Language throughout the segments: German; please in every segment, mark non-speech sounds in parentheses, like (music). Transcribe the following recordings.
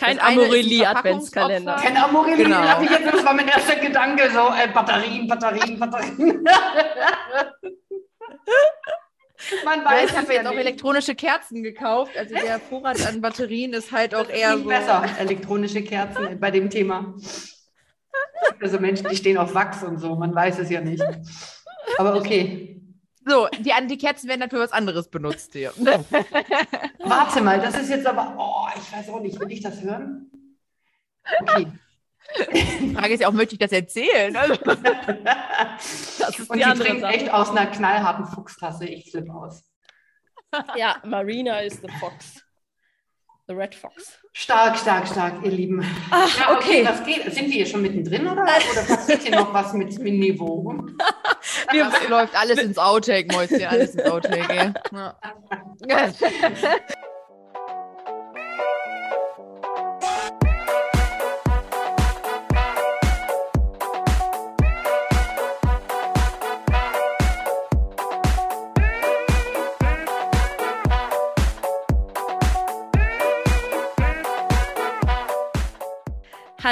Kein Amorelie-Adventskalender. Kein Amorelie, Genau. hab ich jetzt, das war mein erster Gedanke, so äh, Batterien, Batterien, Batterien. (laughs) Man weiß ich habe es jetzt ja auch elektronische Kerzen gekauft. Also der (laughs) Vorrat an Batterien ist halt auch eher so. besser, elektronische Kerzen bei dem Thema. Also Menschen, die stehen auf Wachs und so, man weiß es ja nicht. Aber okay. So, die, die Kerzen werden dann für was anderes benutzt hier. (laughs) Warte mal, das ist jetzt aber, oh, ich weiß auch nicht, will ich das hören? Okay. Die Frage ist ja auch, möchte ich das erzählen? Also, Das ist Und die sie andere trinkt Sache. echt aus einer knallharten Fuchstasse. Ich flippe aus. Ja, Marina ist the Fox. The Red Fox. Stark, stark, stark, ihr Lieben. Ach, Ja, okay, okay. was geht? Sind wir hier schon mittendrin oder, oder passiert hier noch was mit, mit Niveau? Wir, läuft alles ins Outtake, Mäuschen, alles ins Outtake. Ja. (laughs)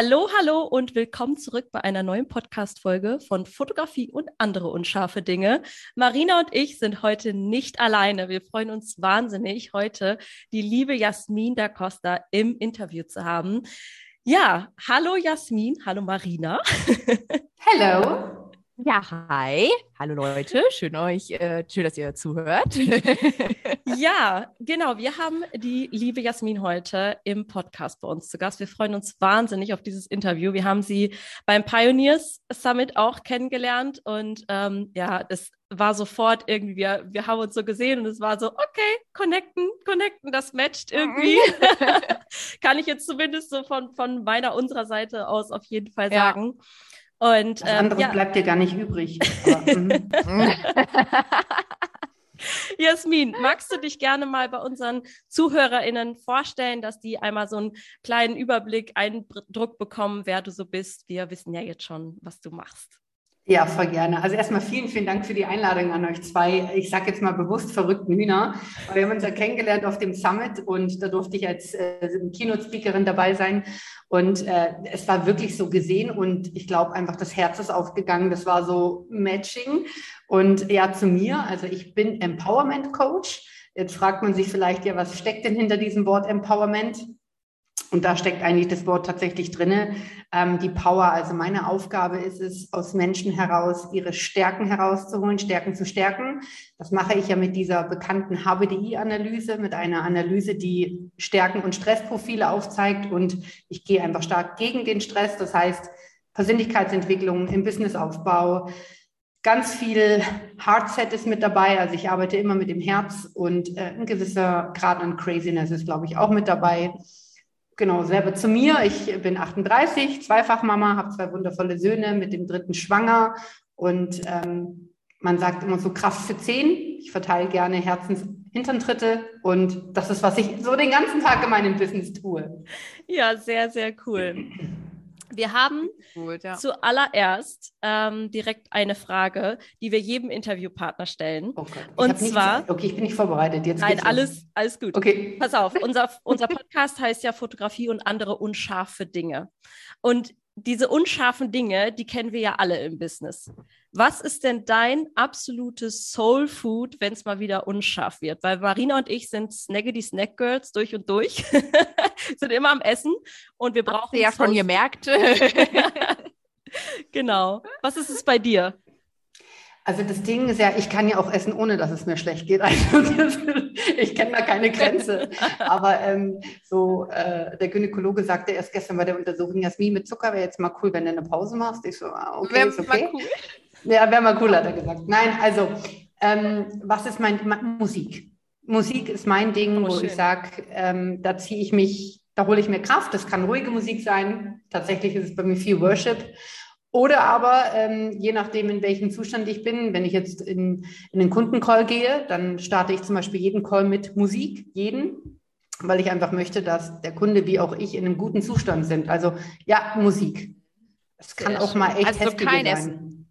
Hallo, hallo und willkommen zurück bei einer neuen Podcast-Folge von Fotografie und andere unscharfe Dinge. Marina und ich sind heute nicht alleine. Wir freuen uns wahnsinnig, heute die liebe Jasmin da Costa im Interview zu haben. Ja, hallo Jasmin, hallo Marina. (laughs) Hello. Ja, hi. Hallo Leute, schön euch, äh, schön, dass ihr zuhört. (laughs) Ja, genau. Wir haben die liebe Jasmin heute im Podcast bei uns zu Gast. Wir freuen uns wahnsinnig auf dieses Interview. Wir haben sie beim Pioneers Summit auch kennengelernt und ähm, ja, das war sofort irgendwie, wir, wir haben uns so gesehen und es war so, okay, connecten, connecten, das matcht irgendwie. (laughs) Kann ich jetzt zumindest so von, von meiner, unserer Seite aus auf jeden Fall Ja. Und ähm, anderes ja, bleibt dir gar nicht übrig. Aber, mhm. (laughs) Jasmin, magst du dich gerne mal bei unseren ZuhörerInnen vorstellen, dass die einmal so einen kleinen Überblick, Eindruck bekommen, wer du so bist? Wir wissen ja jetzt schon, was du machst. Ja, voll gerne. Also erstmal vielen, vielen Dank für die Einladung an euch zwei. Ich sage jetzt mal bewusst verrückten Hühner. Wir haben uns ja kennengelernt auf dem Summit und da durfte ich als äh, Keynote-Speakerin dabei sein. Und äh, es war wirklich so gesehen und ich glaube einfach, das Herz ist aufgegangen. Das war so Matching. Und ja, zu mir, also ich bin Empowerment Coach. Jetzt fragt man sich vielleicht, ja, was steckt denn hinter diesem Wort Empowerment? Und da steckt eigentlich das Wort tatsächlich drinne. Ähm, die Power, also meine Aufgabe ist es, aus Menschen heraus ihre Stärken herauszuholen, Stärken zu stärken. Das mache ich ja mit dieser bekannten HBDI-Analyse, mit einer Analyse, die Stärken und Stressprofile aufzeigt. Und ich gehe einfach stark gegen den Stress. Das heißt, Persönlichkeitsentwicklung im Businessaufbau, ganz viel Hardset ist mit dabei. Also ich arbeite immer mit dem Herz und äh, ein gewisser Grad an Craziness ist, glaube ich, auch mit dabei. Genau, selber zu mir. Ich bin 38, Zweifachmama, habe zwei wundervolle Söhne, mit dem dritten schwanger und ähm, man sagt immer so Kraft für zehn. Ich verteile gerne Herzenshinterntritte und das ist, was ich so den ganzen Tag in meinem Business tue. Ja, sehr, sehr cool. Wir haben Gut, ja. zuallererst ähm, direkt eine Frage, die wir jedem Interviewpartner stellen. Oh Und zwar- Okay, ich bin nicht vorbereitet. Jetzt Nein, alles, alles gut. Okay. Pass auf, unser, (laughs) unser Podcast heißt ja Fotografie und andere unscharfe Dinge. Und diese unscharfen Dinge, die kennen wir ja alle im Business. Was ist denn dein absolutes Soul Food, wenn es mal wieder unscharf wird? Weil Marina und ich sind Snaggedy Snack Girls durch und durch, (laughs) sind immer am Essen und wir Habt brauchen ihr ja schon gemerkt. (laughs) Genau. Was ist es bei dir? Also das Ding ist ja, ich kann ja auch essen, ohne dass es mir schlecht geht. (laughs) Also das, ich kenne da keine Grenze. Aber ähm, so, äh, der Gynäkologe sagte erst gestern bei der Untersuchung, Jasmin, mit Zucker wäre jetzt mal cool, wenn du eine Pause machst. Ich so, ah, okay, Wäre ist okay. mal cool. Ja, wäre mal cool, hat er gesagt. Nein, also, ähm, was ist mein, Musik? Musik ist mein Ding, Oh, wo schön. ich sage, ähm, da ziehe ich mich, da hole ich mir Kraft. Das kann ruhige Musik sein. Tatsächlich ist es bei mir viel Worship. Oder aber, ähm, je nachdem, in welchem Zustand ich bin, wenn ich jetzt in, in den Kundencall gehe, dann starte ich zum Beispiel jeden Call mit Musik, jeden, weil ich einfach möchte, dass der Kunde wie auch ich in einem guten Zustand sind. Also ja, Musik. Es kann auch mal echt Also heftig kein sein.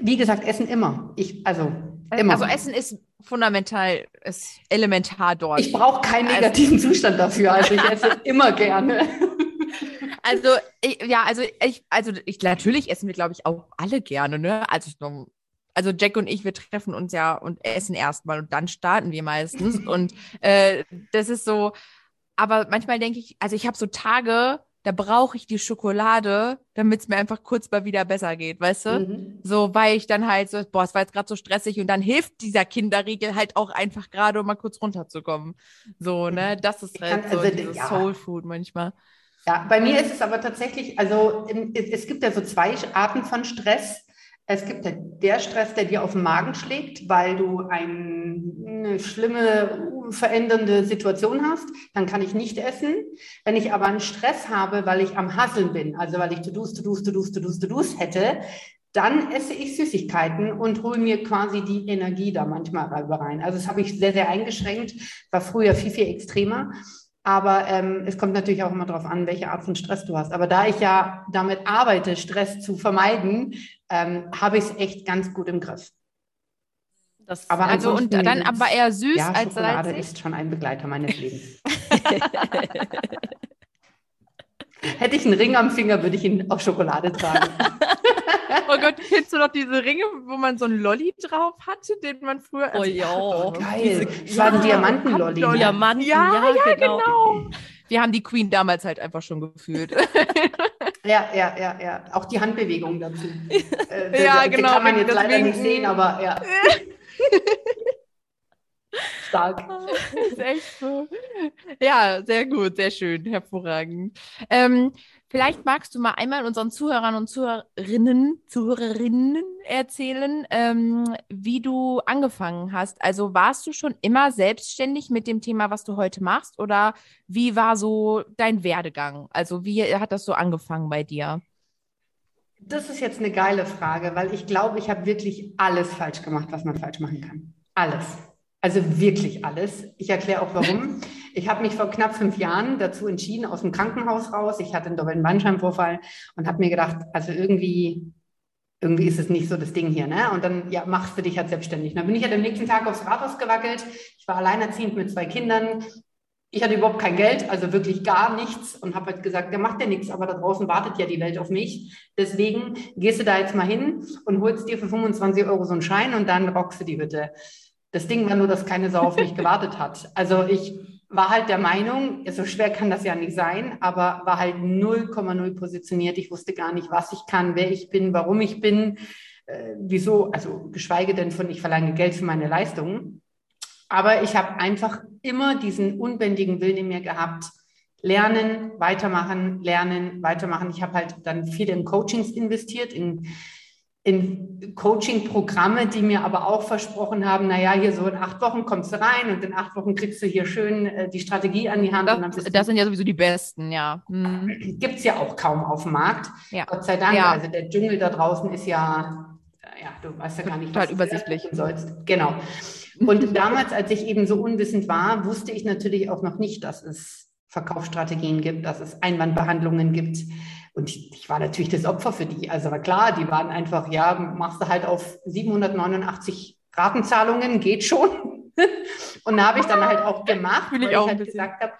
Wie gesagt, Essen immer. Ich, also Immer. Also Essen ist fundamental, ist elementar dort. Ich brauche keinen also negativen Zustand dafür. Also ich esse (laughs) immer gerne. Also ich, ja, also ich, also ich natürlich essen wir, glaube ich, auch alle gerne, ne? Also also Jack und ich, wir treffen uns ja und essen erstmal und dann starten wir meistens. (laughs) und äh, das ist so, aber manchmal denke ich, also ich habe so Tage, da brauche ich die Schokolade, damit es mir einfach kurz mal wieder besser geht, weißt du? Mhm. So, weil ich dann halt so, boah, es war jetzt gerade so stressig und dann hilft dieser Kinderriegel halt auch einfach gerade, um mal kurz runterzukommen. So, ne? Mhm. Das ist halt so also, dieses ja. Soul Food manchmal. Ja, bei mir ist es aber tatsächlich, also es gibt ja so zwei Arten von Stress. Es gibt ja der Stress, der dir auf den Magen schlägt, weil du ein, eine schlimme, verändernde Situation hast. Dann kann ich nicht essen. Wenn ich aber einen Stress habe, weil ich am Hasseln bin, also weil ich to do's, to do's, to do's, to do's, to do's hätte, dann esse ich Süßigkeiten und hole mir quasi die Energie da manchmal rein. Also das habe ich sehr, sehr eingeschränkt, war früher viel, viel extremer. Aber ähm, es kommt natürlich auch immer darauf an, welche Art von Stress du hast. Aber da ich ja damit arbeite, Stress zu vermeiden, ähm, habe ich es echt ganz gut im Griff. Das aber also und dann aber eher süß ja, als Schokolade salzig. ist schon ein Begleiter meines Lebens. (laughs) Hätte ich einen Ring am Finger, würde ich ihn auf Schokolade tragen. (laughs) oh Gott, kennst du noch diese Ringe, wo man so einen Lolli drauf hatte, den man früher. Oh ja, geil. Das war ein Diamantenlolli. Ne? Diamanten, ja, ja, ja genau. genau. Wir haben die Queen damals halt einfach schon gefühlt. (laughs) ja, ja, ja, ja. Auch die Handbewegung dazu. (laughs) Äh, ja, genau. Die kann man jetzt leider nicht sehen, aber ja. (laughs) Stark. (laughs) ist echt so. Ja, sehr gut, sehr schön, hervorragend. Ähm, vielleicht magst du mal einmal unseren Zuhörern und Zuhörerinnen, Zuhörerinnen erzählen, ähm, wie du angefangen hast. Also warst du schon immer selbstständig mit dem Thema, was du heute machst, oder wie war so dein Werdegang? Also wie hat das so angefangen bei dir? Das ist jetzt eine geile Frage, weil ich glaube, ich habe wirklich alles falsch gemacht, was man falsch machen kann. Alles. Also wirklich alles. Ich erkläre auch warum. Ich habe mich vor knapp fünf Jahren dazu entschieden, aus dem Krankenhaus raus. Ich hatte einen doppelten Bandscheibenvorfall und habe mir gedacht, also irgendwie, irgendwie ist es nicht so das Ding hier, ne? Und dann, ja, machst du dich halt selbstständig. dann bin ich halt am nächsten Tag aufs Rathaus gewackelt. Ich war alleinerziehend mit zwei Kindern. Ich hatte überhaupt kein Geld, also wirklich gar nichts und habe halt gesagt, der macht ja nichts, aber da draußen wartet ja die Welt auf mich. Deswegen gehst du da jetzt mal hin und holst dir für 25 Euro so einen Schein und dann rockst du die Hütte. Das Ding war nur, dass keine Sau auf mich gewartet hat. Also ich war halt der Meinung, so schwer kann das ja nicht sein, aber war halt 0,0 positioniert. Ich wusste gar nicht, was ich kann, wer ich bin, warum ich bin, äh, wieso, also geschweige denn von, ich verlange Geld für meine Leistungen. Aber ich habe einfach immer diesen unbändigen Willen in mir gehabt, lernen, weitermachen, lernen, weitermachen. Ich habe halt dann viel in Coachings investiert, in in Coaching-Programme, die mir aber auch versprochen haben, naja, hier so in acht Wochen kommst du rein und in acht Wochen kriegst du hier schön äh, die Strategie an die Hand. Das, das sind ja sowieso die besten, ja. Mhm. Gibt es ja auch kaum auf dem Markt. Ja. Gott sei Dank. Ja. Also der Dschungel da draußen ist ja, ja, du weißt ja gar nicht, Total was übersichtlich. du sollst. Genau. Und damals, als ich eben so unwissend war, wusste ich natürlich auch noch nicht, dass es Verkaufsstrategien gibt, dass es Einwandbehandlungen gibt, und ich, ich, war natürlich das Opfer für die. Also war klar, die waren einfach, ja, machst du halt auf 789 Ratenzahlungen, geht schon. (laughs) Und da habe ich dann halt auch gemacht, weil ich, auch halt gesagt habe,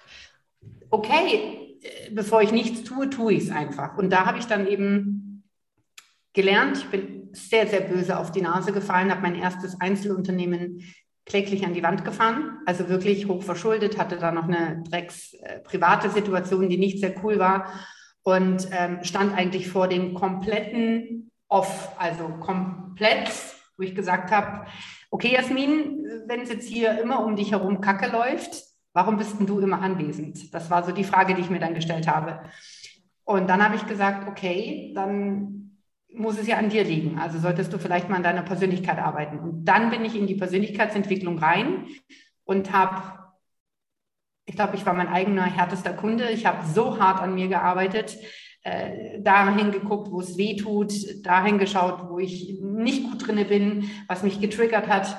okay, äh, bevor ich nichts tue, tue ich es einfach. Und da habe ich dann eben gelernt, ich bin sehr, sehr böse auf die Nase gefallen, habe mein erstes Einzelunternehmen kläglich an die Wand gefahren, also wirklich hoch verschuldet, hatte da noch eine drecks äh, private Situation, die nicht sehr cool war und ähm, stand eigentlich vor dem kompletten Off, also komplett, wo ich gesagt habe, okay Jasmin, wenn es jetzt hier immer um dich herum Kacke läuft, warum bist denn du immer anwesend? Das war so die Frage, die ich mir dann gestellt habe. Und dann habe ich gesagt, okay, dann muss es ja an dir liegen. Also solltest du vielleicht mal an deiner Persönlichkeit arbeiten. Und dann bin ich in die Persönlichkeitsentwicklung rein und habe ich glaube, ich war mein eigener härtester Kunde. Ich habe so hart an mir gearbeitet, äh, dahin geguckt, wo es weh tut, dahin geschaut, wo ich nicht gut drinne bin, was mich getriggert hat.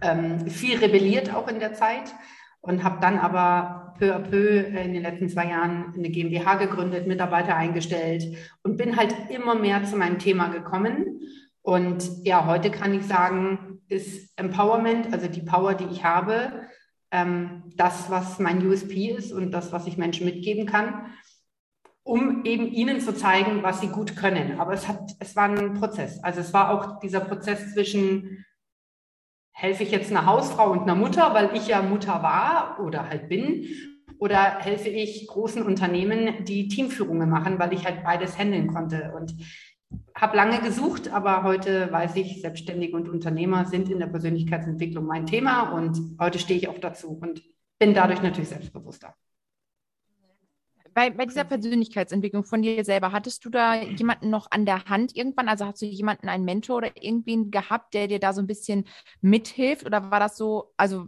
Ähm, viel rebelliert auch in der Zeit und habe dann aber peu à peu in den letzten zwei Jahren eine GmbH gegründet, Mitarbeiter eingestellt und bin halt immer mehr zu meinem Thema gekommen Und ja, heute kann ich sagen, ist Empowerment, also die Power, die ich habe, ähm, das, was mein USP ist und das, was ich Menschen mitgeben kann, um eben ihnen zu zeigen, was sie gut können. Aber es, hat, es war ein Prozess. Also es war auch dieser Prozess zwischen, helfe ich jetzt einer Hausfrau und einer Mutter, weil ich ja Mutter war oder halt bin, oder helfe ich großen Unternehmen, die Teamführungen machen, weil ich halt beides handeln konnte. Und habe lange gesucht, aber heute weiß ich, Selbstständige und Unternehmer sind in der Persönlichkeitsentwicklung mein Thema und heute stehe ich auch dazu und bin dadurch natürlich selbstbewusster. Bei, bei dieser Persönlichkeitsentwicklung von dir selber, hattest du da jemanden noch an der Hand irgendwann? Also hast du jemanden, einen Mentor oder irgendwen gehabt, der dir da so ein bisschen mithilft? Oder war das so, also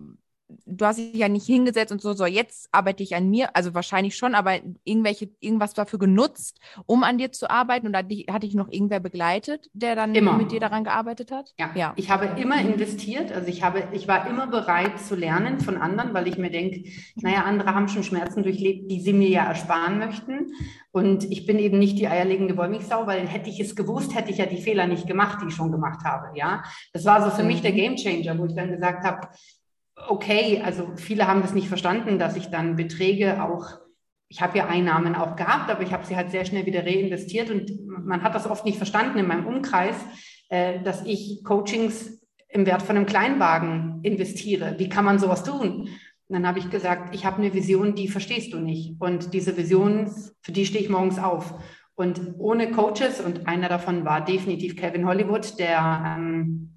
du hast dich ja nicht hingesetzt und so, so, jetzt arbeite ich an mir, also wahrscheinlich schon, aber irgendwelche, irgendwas dafür genutzt, um an dir zu arbeiten? Und hat dich, hat dich noch irgendwer begleitet, der dann immer. mit dir daran gearbeitet hat? Ja. ja, ich habe immer investiert, also ich habe, ich war immer bereit zu lernen von anderen, weil ich mir denke, naja, andere haben schon Schmerzen durchlebt, die sie mir ja ersparen möchten. Und ich bin eben nicht die eierlegende Wollmilchsau, weil hätte ich es gewusst, hätte ich ja die Fehler nicht gemacht, die ich schon gemacht habe. Ja, das war so für mich der mhm. Gamechanger, wo ich dann gesagt habe, okay, also viele haben das nicht verstanden, dass ich dann Beträge auch, ich habe ja Einnahmen auch gehabt, aber ich habe sie halt sehr schnell wieder reinvestiert und man hat das oft nicht verstanden in meinem Umkreis, äh, dass ich Coachings im Wert von einem Kleinwagen investiere. Wie kann man sowas tun? Und dann habe ich gesagt, ich habe eine Vision, die verstehst du nicht. Und diese Vision, für die stehe ich morgens auf. Und ohne Coaches, und einer davon war definitiv Kevin Hollywood, der ähm,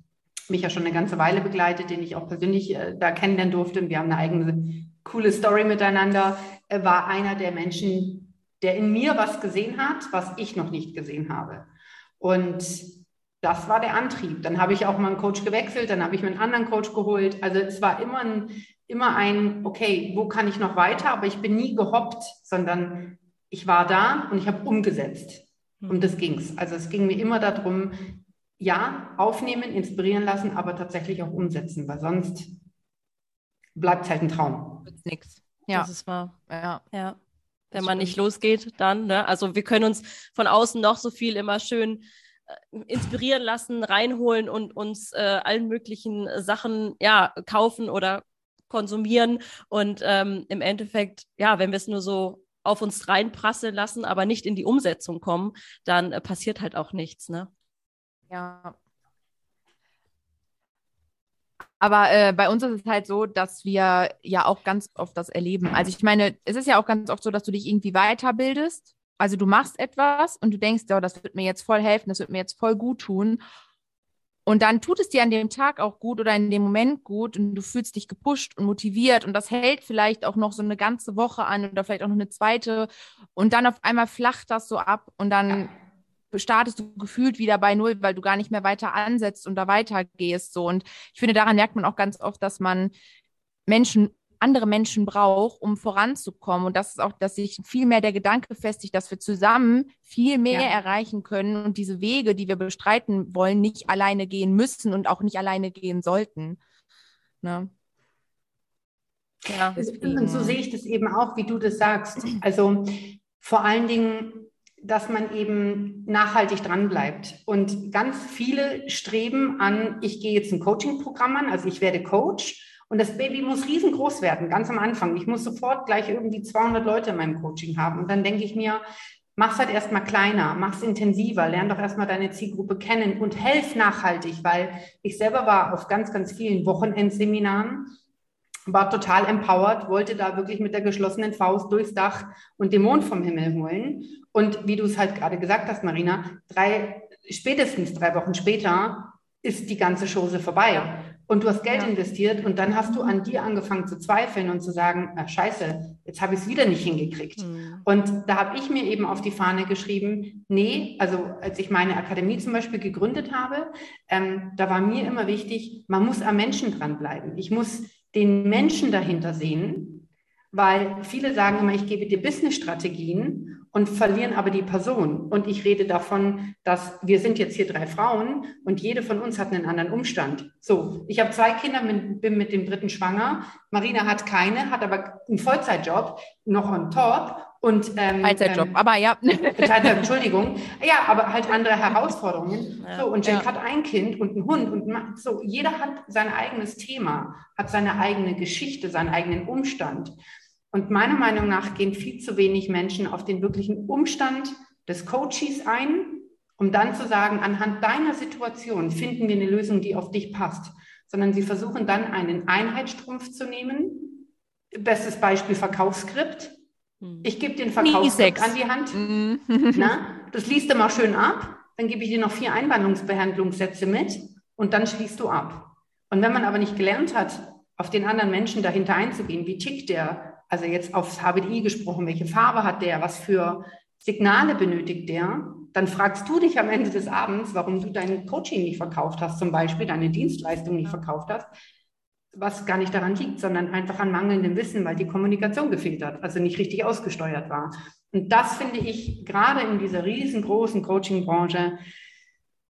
mich ja schon eine ganze Weile begleitet, den ich auch persönlich äh, da kennenlernen durfte. Und wir haben eine eigene coole Story miteinander. Er war einer der Menschen, der in mir was gesehen hat, was ich noch nicht gesehen habe. Und das war der Antrieb. Dann habe ich auch mal einen Coach gewechselt, dann habe ich mir einen anderen Coach geholt. Also es war immer ein, immer ein, okay, wo kann ich noch weiter? Aber ich bin nie gehoppt, sondern ich war da und ich habe umgesetzt. Um hm. das ging es. Also es ging mir immer darum, ja, aufnehmen, inspirieren lassen, aber tatsächlich auch umsetzen, weil sonst bleibt es halt ein Traum. Nichts. Ja. Das ist wahr. Ja. ja. Wenn man nicht losgeht, dann, ne? Also wir können uns von außen noch so viel immer schön äh, inspirieren lassen, reinholen und uns äh, allen möglichen Sachen ja kaufen oder konsumieren. Und ähm, im Endeffekt, ja, wenn wir es nur so auf uns reinprasseln lassen, aber nicht in die Umsetzung kommen, dann äh, passiert halt auch nichts, ne? Ja. Aber äh, bei uns ist es halt so, dass wir ja auch ganz oft das erleben. Also ich meine, es ist ja auch ganz oft so, dass du dich irgendwie weiterbildest. Also du machst etwas und du denkst, oh, das wird mir jetzt voll helfen, das wird mir jetzt voll gut tun. Und dann tut es dir an dem Tag auch gut oder in dem Moment gut und du fühlst dich gepusht und motiviert und das hält vielleicht auch noch so eine ganze Woche an oder vielleicht auch noch eine zweite und dann auf einmal flacht das so ab und dann startest du gefühlt wieder bei Null, weil du gar nicht mehr weiter ansetzt und da weitergehst. So. Und ich finde, daran merkt man auch ganz oft, dass man Menschen, andere Menschen braucht, um voranzukommen. Und das ist auch, dass sich viel mehr der Gedanke festigt, dass wir zusammen viel mehr ja. erreichen können und diese Wege, die wir bestreiten wollen, nicht alleine gehen müssen und auch nicht alleine gehen sollten. Ne? Ja, und so sehe ich das eben auch, wie du das sagst. Also vor allen Dingen dass man eben nachhaltig dranbleibt. Und ganz viele streben an, ich gehe jetzt ein Coaching-Programm an, also ich werde Coach und das Baby muss riesengroß werden, ganz am Anfang. Ich muss sofort gleich irgendwie 200 Leute in meinem Coaching haben. Und dann denke ich mir, mach's halt erstmal kleiner, mach's intensiver, lern doch erstmal deine Zielgruppe kennen und helf nachhaltig, weil ich selber war auf ganz, ganz vielen Wochenendseminaren war total empowered, wollte da wirklich mit der geschlossenen Faust durchs Dach und den Mond vom Himmel holen. Und wie du es halt gerade gesagt hast, Marina, drei, spätestens drei Wochen später ist die ganze Chose vorbei. Und du hast Geld ja. investiert und dann hast du an dir angefangen zu zweifeln und zu sagen, na, scheiße, jetzt habe ich es wieder nicht hingekriegt. Mhm. Und da habe ich mir eben auf die Fahne geschrieben, nee, also als ich meine Akademie zum Beispiel gegründet habe, ähm, da war mir immer wichtig, man muss am Menschen dranbleiben. Ich muss den Menschen dahinter sehen, weil viele sagen immer, ich gebe dir Business-Strategien und verlieren aber die Person. Und ich rede davon, dass wir sind jetzt hier drei Frauen und jede von uns hat einen anderen Umstand. So, ich habe zwei Kinder, bin mit dem dritten schwanger. Marina hat keine, hat aber einen Vollzeitjob noch on top Und, ähm, Teilzeitjob, ähm, aber ja. (laughs) Teilzeit, Entschuldigung. Ja, aber halt andere Herausforderungen. Ja. So, und Jack ja. hat ein Kind und einen Hund und so, jeder hat sein eigenes Thema, hat seine eigene Geschichte, seinen eigenen Umstand. Und meiner Meinung nach gehen viel zu wenig Menschen auf den wirklichen Umstand des Coaches ein, um dann zu sagen, anhand deiner Situation finden wir eine Lösung, die auf dich passt. Sondern sie versuchen dann einen Einheitsstrumpf zu nehmen. Bestes Beispiel Verkaufsskript. Ich gebe den Verkaufsskript an die Hand. Mhm. Na, das liest du mal schön ab. Dann gebe ich dir noch vier Einwandungsbehandlungssätze mit und dann schließt du ab. Und wenn man aber nicht gelernt hat, auf den anderen Menschen dahinter einzugehen, wie tickt der, also jetzt aufs HBDI gesprochen, welche Farbe hat der, was für Signale benötigt der, dann fragst du dich am Ende des Abends, warum du dein Coaching nicht verkauft hast, zum Beispiel deine Dienstleistung nicht verkauft hast, was gar nicht daran liegt, sondern einfach an mangelndem Wissen, weil die Kommunikation gefehlt hat, also nicht richtig ausgesteuert war. Und das finde ich gerade in dieser riesengroßen Coaching-Branche,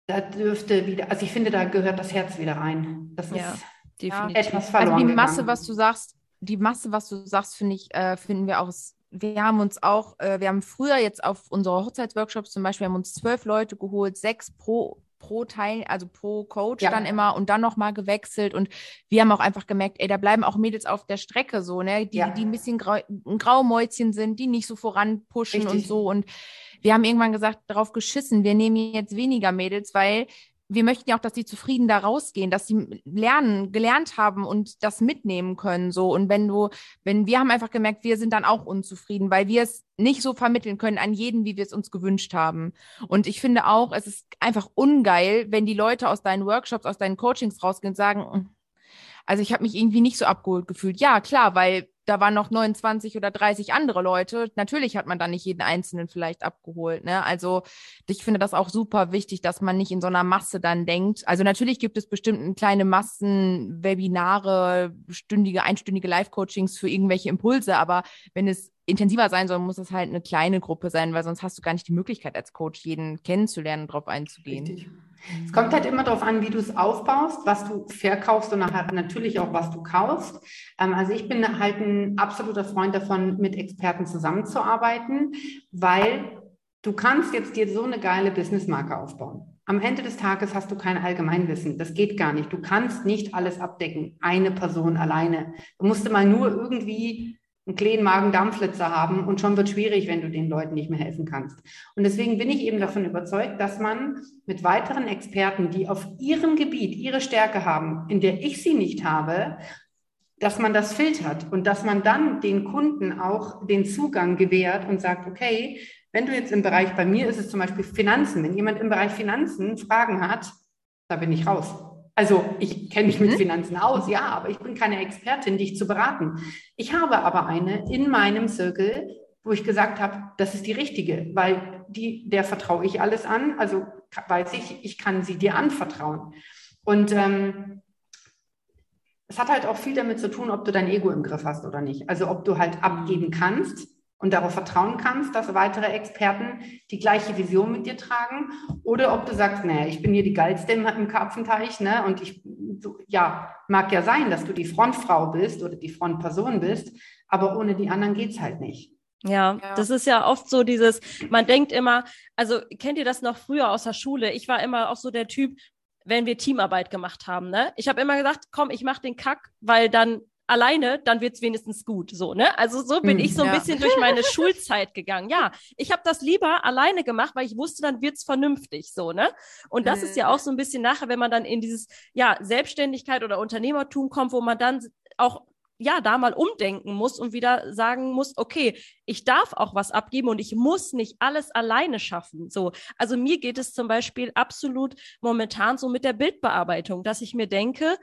da dürfte wieder, also ich finde, da gehört das Herz wieder rein. Das ist ja, definitiv. etwas verloren. Also die Masse, gegangen. was du sagst, die Masse, was du sagst, finde ich, äh, finden wir auch wir haben uns auch, äh, wir haben früher jetzt auf unsere Hochzeitsworkshops zum Beispiel, wir haben uns zwölf Leute geholt, sechs pro pro Teil, also pro Coach ja. dann immer und dann nochmal gewechselt. Und wir haben auch einfach gemerkt, ey, da bleiben auch Mädels auf der Strecke so, ne, die, ja. die ein bisschen grau, ein Graumäuzchen sind, die nicht so voranpushen Richtig. und so. Und wir haben irgendwann gesagt, darauf geschissen, wir nehmen jetzt weniger Mädels, weil wir möchten ja auch, dass sie zufrieden da rausgehen, dass sie lernen, gelernt haben und das mitnehmen können. So. Und wenn du, wenn wir haben einfach gemerkt, wir sind dann auch unzufrieden, weil wir es nicht so vermitteln können an jeden, wie wir es uns gewünscht haben. Und ich finde auch, es ist einfach ungeil, wenn die Leute aus deinen Workshops, aus deinen Coachings rausgehen und sagen, also ich habe mich irgendwie nicht so abgeholt gefühlt. Ja, klar, weil da waren noch 29 oder 30 andere Leute. Natürlich hat man dann nicht jeden Einzelnen vielleicht abgeholt. Ne? Also ich finde das auch super wichtig, dass man nicht in so einer Masse dann denkt. Also natürlich gibt es bestimmt kleine Massen, Webinare, stündige, einstündige Live-Coachings für irgendwelche Impulse, aber wenn es intensiver sein soll, muss es halt eine kleine Gruppe sein, weil sonst hast du gar nicht die Möglichkeit als Coach, jeden kennenzulernen und drauf einzugehen. Richtig. Es kommt halt immer darauf an, wie du es aufbaust, was du verkaufst und natürlich auch, was du kaufst. Ähm, also ich bin halt ein absoluter Freund davon, mit Experten zusammenzuarbeiten, weil du kannst jetzt dir so eine geile Businessmarke aufbauen. Am Ende des Tages hast du kein Allgemeinwissen. Das geht gar nicht. Du kannst nicht alles abdecken, eine Person alleine. Du musst mal nur irgendwie einen kleinen Magen-Darm-Flitzer haben und schon wird schwierig, wenn du den Leuten nicht mehr helfen kannst. Und deswegen bin ich eben davon überzeugt, dass man mit weiteren Experten, die auf ihrem Gebiet ihre Stärke haben, in der ich sie nicht habe, dass man das filtert und dass man dann den Kunden auch den Zugang gewährt und sagt, okay, wenn du jetzt im Bereich, bei mir ist es zum Beispiel Finanzen, wenn jemand im Bereich Finanzen Fragen hat, da bin ich raus. Also ich kenne mich mit mhm. Finanzen aus, ja, aber ich bin keine Expertin, dich zu beraten. Ich habe aber eine in meinem Circle, wo ich gesagt habe, das ist die richtige, weil die, der vertraue ich alles an. Also weiß ich, ich kann sie dir anvertrauen. Und ähm, es hat halt auch viel damit zu tun, ob du dein Ego im Griff hast oder nicht. Also ob du halt abgeben kannst und darauf vertrauen kannst, dass weitere Experten die gleiche Vision mit dir tragen oder ob du sagst, naja, ich bin hier die geilste im, im Karpfenteich ne? und ich, so, ja, mag ja sein, dass du die Frontfrau bist oder die Frontperson bist, aber ohne die anderen geht es halt nicht. Ja, ja, das ist ja oft so dieses, man denkt immer, also kennt ihr das noch früher aus der Schule? Ich war immer auch so der Typ, wenn wir Teamarbeit gemacht haben, ne? Ich habe immer gesagt, komm, ich mach den Kack, weil dann alleine, dann wird's wenigstens gut. So, ne? Also so bin hm, ich so ein ja. bisschen durch meine Schulzeit gegangen. Ja, ich habe das lieber alleine gemacht, weil ich wusste, dann wird's vernünftig. So, ne? Und das mhm. ist ja auch so ein bisschen nachher, wenn man dann in dieses ja, Selbstständigkeit oder Unternehmertum kommt, wo man dann auch ja, da mal umdenken muss und wieder sagen muss, okay, ich darf auch was abgeben und ich muss nicht alles alleine schaffen. So, also mir geht es zum Beispiel absolut momentan so mit der Bildbearbeitung, dass ich mir denke,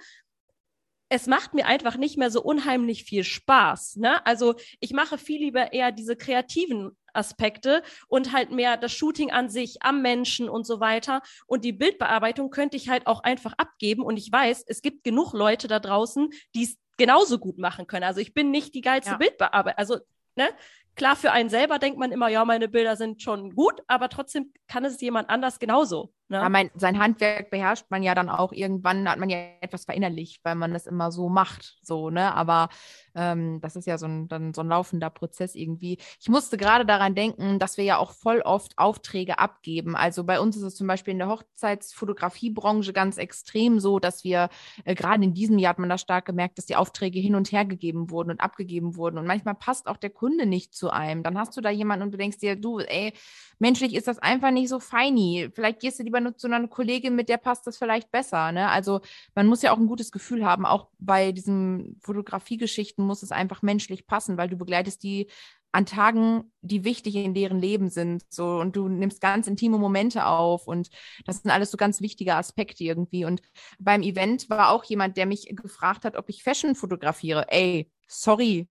es macht mir einfach nicht mehr so unheimlich viel Spaß. Ne? Also ich mache viel lieber eher diese kreativen Aspekte und halt mehr das Shooting an sich, am Menschen und so weiter. Und die Bildbearbeitung könnte ich halt auch einfach abgeben. Und ich weiß, es gibt genug Leute da draußen, die es genauso gut machen können. Also ich bin nicht die geilste ja. Bildbearbeitung. Also ne, klar, für einen selber denkt man immer, ja, meine Bilder sind schon gut, aber trotzdem kann es jemand anders genauso. Ne? Mein, sein Handwerk beherrscht man ja dann auch irgendwann, hat man ja etwas verinnerlicht, weil man das immer so macht, so, ne? Aber Ähm, das ist ja so ein, dann so ein laufender Prozess irgendwie. Ich musste gerade daran denken, dass wir ja auch voll oft Aufträge abgeben. Also bei uns ist es zum Beispiel in der Hochzeitsfotografiebranche ganz extrem so, dass wir äh, gerade in diesem Jahr hat man da stark gemerkt, dass die Aufträge hin und her gegeben wurden und abgegeben wurden. Und manchmal passt auch der Kunde nicht zu einem. Dann hast du da jemanden und du denkst dir, du, ey, menschlich ist das einfach nicht so feini. Vielleicht gehst du lieber nur zu einer Kollegin, mit der passt das vielleicht besser. Ne? Also man muss ja auch ein gutes Gefühl haben. Auch bei diesen Fotografiegeschichten muss es einfach menschlich passen, weil du begleitest die an Tagen, die wichtig in deren Leben sind, so und du nimmst ganz intime Momente auf und das sind alles so ganz wichtige Aspekte irgendwie. Und beim Event war auch jemand, der mich gefragt hat, ob ich Fashion fotografiere. Ey, sorry,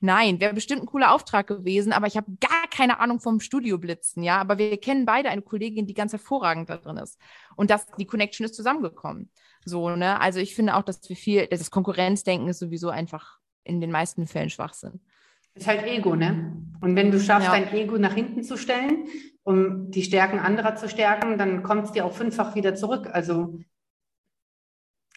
Nein, wäre bestimmt ein cooler Auftrag gewesen, aber ich habe gar keine Ahnung vom Studioblitzen, ja. Aber wir kennen beide eine Kollegin, die ganz hervorragend da drin ist. Und das, die Connection ist zusammengekommen. So, ne? Also ich finde auch, dass wir viel, das Konkurrenzdenken ist sowieso einfach in den meisten Fällen Schwachsinn. Ist halt Ego, ne? Und wenn du schaffst, ja. dein Ego nach hinten zu stellen, um die Stärken anderer zu stärken, dann kommt es dir auch fünffach wieder zurück. Also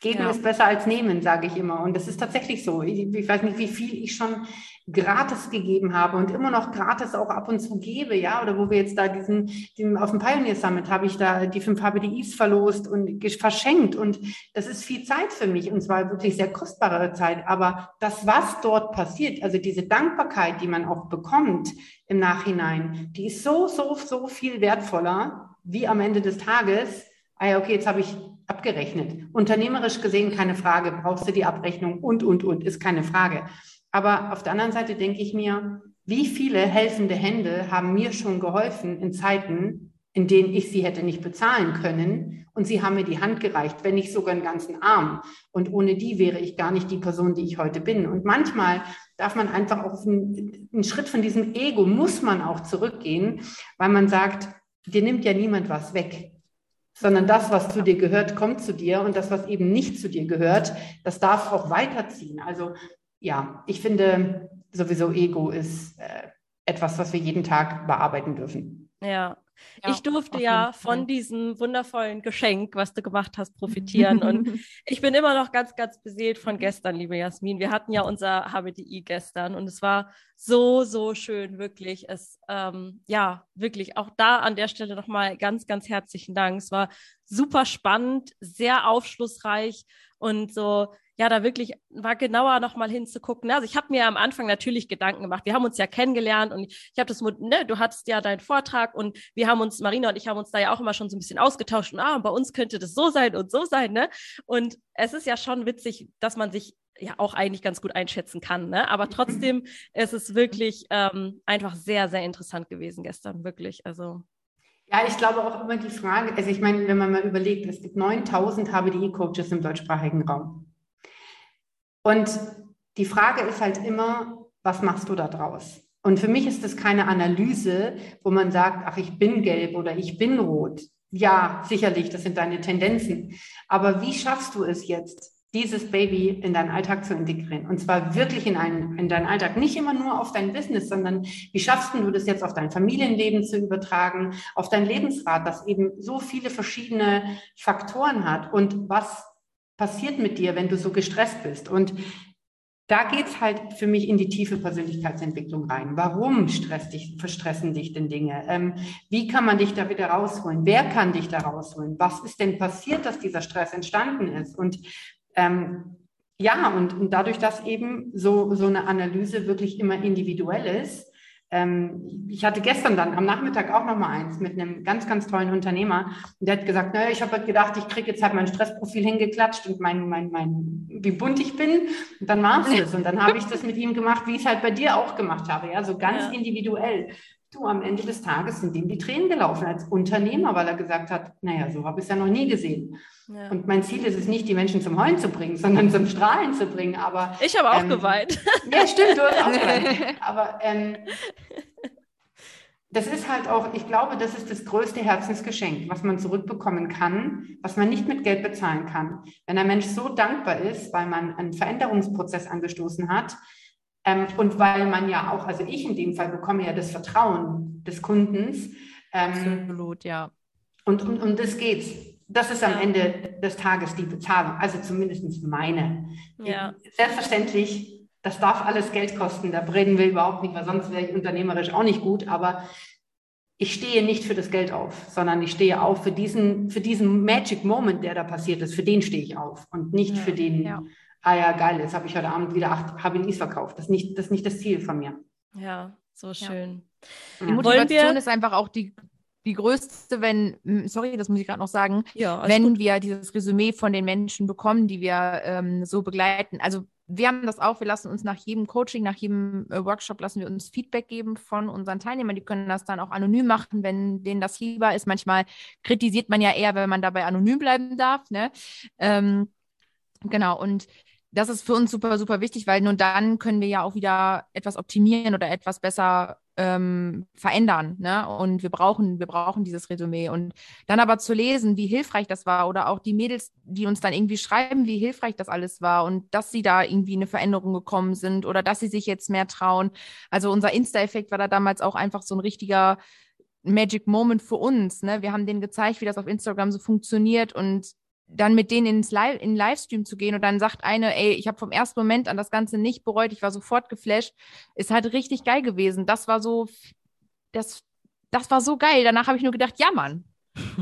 Geben ja. ist besser als nehmen, sage ich immer. Und das ist tatsächlich so. Ich, ich, weiß nicht, wie viel ich schon gratis gegeben habe und immer noch gratis auch ab und zu gebe, ja. Oder wo wir jetzt da diesen, diesen auf dem Pioneer Summit habe ich da die fünf HBDIs verlost und verschenkt. Und das ist viel Zeit für mich und zwar wirklich sehr kostbare Zeit. Aber das, was dort passiert, also diese Dankbarkeit, die man auch bekommt im Nachhinein, die ist so, so, so viel wertvoller wie am Ende des Tages. Ah ja, okay, jetzt habe ich abgerechnet. Unternehmerisch gesehen keine Frage, brauchst du die Abrechnung und, und, und, ist keine Frage. Aber auf der anderen Seite denke ich mir, wie viele helfende Hände haben mir schon geholfen in Zeiten, in denen ich sie hätte nicht bezahlen können. Und sie haben mir die Hand gereicht, wenn nicht sogar einen ganzen Arm. Und ohne die wäre ich gar nicht die Person, die ich heute bin. Und manchmal darf man einfach auf einen, einen Schritt von diesem Ego, muss man auch zurückgehen, weil man sagt, dir nimmt ja niemand was weg sondern das, was zu dir gehört, kommt zu dir und das, was eben nicht zu dir gehört, das darf auch weiterziehen. Also ja, ich finde sowieso Ego ist äh, etwas, was wir jeden Tag bearbeiten dürfen. Ja, ja, ich durfte ja von diesem wundervollen Geschenk, was du gemacht hast, profitieren. und (laughs) ich bin immer noch ganz, ganz beseelt von gestern, liebe Jasmin. Wir hatten ja unser HBDI gestern und es war so, so schön, wirklich. Es, ähm, ja, wirklich auch da an der Stelle nochmal ganz, ganz herzlichen Dank. Es war super spannend, sehr aufschlussreich und so ja, da wirklich war genauer nochmal hinzugucken. Also ich habe mir am Anfang natürlich Gedanken gemacht. Wir haben uns ja kennengelernt und ich habe das, ne, du hattest ja deinen Vortrag und wir haben uns, Marina und ich haben uns da ja auch immer schon so ein bisschen ausgetauscht und ah, bei uns könnte das so sein und so sein, ne? Und es ist ja schon witzig, dass man sich ja auch eigentlich ganz gut einschätzen kann, ne? Aber trotzdem (laughs) ist es wirklich ähm, einfach sehr, sehr interessant gewesen gestern, wirklich. Also ja, ich glaube auch immer die Frage, also ich meine, wenn man mal überlegt, es gibt 9000 HBDI-Coaches im deutschsprachigen Raum. Und die Frage ist halt immer, was machst du da draus? Und für mich ist das keine Analyse, wo man sagt, ach, ich bin gelb oder ich bin rot. Ja, sicherlich, das sind deine Tendenzen. Aber wie schaffst du es jetzt, dieses Baby in deinen Alltag zu integrieren? Und zwar wirklich in, einen, in deinen Alltag, nicht immer nur auf dein Business, sondern wie schaffst du das jetzt auf dein Familienleben zu übertragen, auf dein Lebensrad, das eben so viele verschiedene Faktoren hat? Und was passiert mit dir, wenn du so gestresst bist? Und da geht es halt für mich in die tiefe Persönlichkeitsentwicklung rein. Warum dich, verstressen dich denn Dinge? Ähm, wie kann man dich da wieder rausholen? Wer kann dich da rausholen? Was ist denn passiert, dass dieser Stress entstanden ist? Und ähm, ja, und, und dadurch, dass eben so, so eine Analyse wirklich immer individuell ist, ähm, ich hatte gestern dann am Nachmittag auch noch mal eins mit einem ganz, ganz tollen Unternehmer. Und der hat gesagt, naja, ich habe halt gedacht, ich kriege jetzt halt mein Stressprofil hingeklatscht und mein, mein, mein, wie bunt ich bin. Und dann war (laughs) es das. Und dann habe ich das mit ihm gemacht, wie ich es halt bei dir auch gemacht habe. Ja, so ganz ja. individuell. Du, am Ende des Tages sind ihm die Tränen gelaufen als Unternehmer, weil er gesagt hat, naja, so habe ich es ja noch nie gesehen. Ja. Und mein Ziel ist es nicht, die Menschen zum Heulen zu bringen, sondern zum Strahlen zu bringen. Aber ich habe auch ähm, geweint. Ja, stimmt, du hast auch geweint. (laughs) Aber ähm, das ist halt auch, ich glaube, das ist das größte Herzensgeschenk, was man zurückbekommen kann, was man nicht mit Geld bezahlen kann. Wenn ein Mensch so dankbar ist, weil man einen Veränderungsprozess angestoßen hat, ähm, und weil man ja auch, also ich in dem Fall bekomme ja das Vertrauen des Kundens. Ähm, Absolut, ja. Und um, um das geht's. Das ist am Ende des Tages die Bezahlung, also zumindest meine. Ja. Selbstverständlich Das darf alles Geld kosten. Da reden wir überhaupt nicht, weil sonst wäre ich unternehmerisch auch nicht gut. Aber ich stehe nicht für das Geld auf, sondern ich stehe auf für diesen, für diesen Magic Moment, der da passiert ist. Für den stehe ich auf und nicht ja, für den, ja. ah ja, geil, jetzt habe ich heute Abend wieder acht Habilis verkauft. Das ist, nicht, das ist nicht das Ziel von mir. Ja, so schön. Ja. Die Motivation ist einfach auch die, die größte, wenn, sorry, das muss ich gerade noch sagen, ja, wenn gut. wir dieses Resümee von den Menschen bekommen, die wir ähm, so begleiten. Also wir haben das auch, wir lassen uns nach jedem Coaching, nach jedem äh, Workshop lassen wir uns Feedback geben von unseren Teilnehmern. Die können das dann auch anonym machen, wenn denen das lieber ist. Manchmal kritisiert man ja eher, wenn man dabei anonym bleiben darf. Ne? Ähm, genau, und das ist für uns super, super wichtig, weil nur dann können wir ja auch wieder etwas optimieren oder etwas besser ähm, verändern. Ne? Und wir brauchen, wir brauchen dieses Resümee. Und dann aber zu lesen, wie hilfreich das war, oder auch die Mädels, die uns dann irgendwie schreiben, wie hilfreich das alles war und dass sie da irgendwie eine Veränderung gekommen sind oder dass sie sich jetzt mehr trauen. Also unser Insta-Effekt war da damals auch einfach so ein richtiger Magic Moment für uns. Ne? Wir haben denen gezeigt, wie das auf Instagram so funktioniert und dann mit denen ins Live, in Livestream zu gehen und dann sagt eine, ey, ich habe vom ersten Moment an das Ganze nicht bereut, ich war sofort geflasht, ist halt richtig geil gewesen. Das war so, das, das war so geil. Danach habe ich nur gedacht, ja, Mann,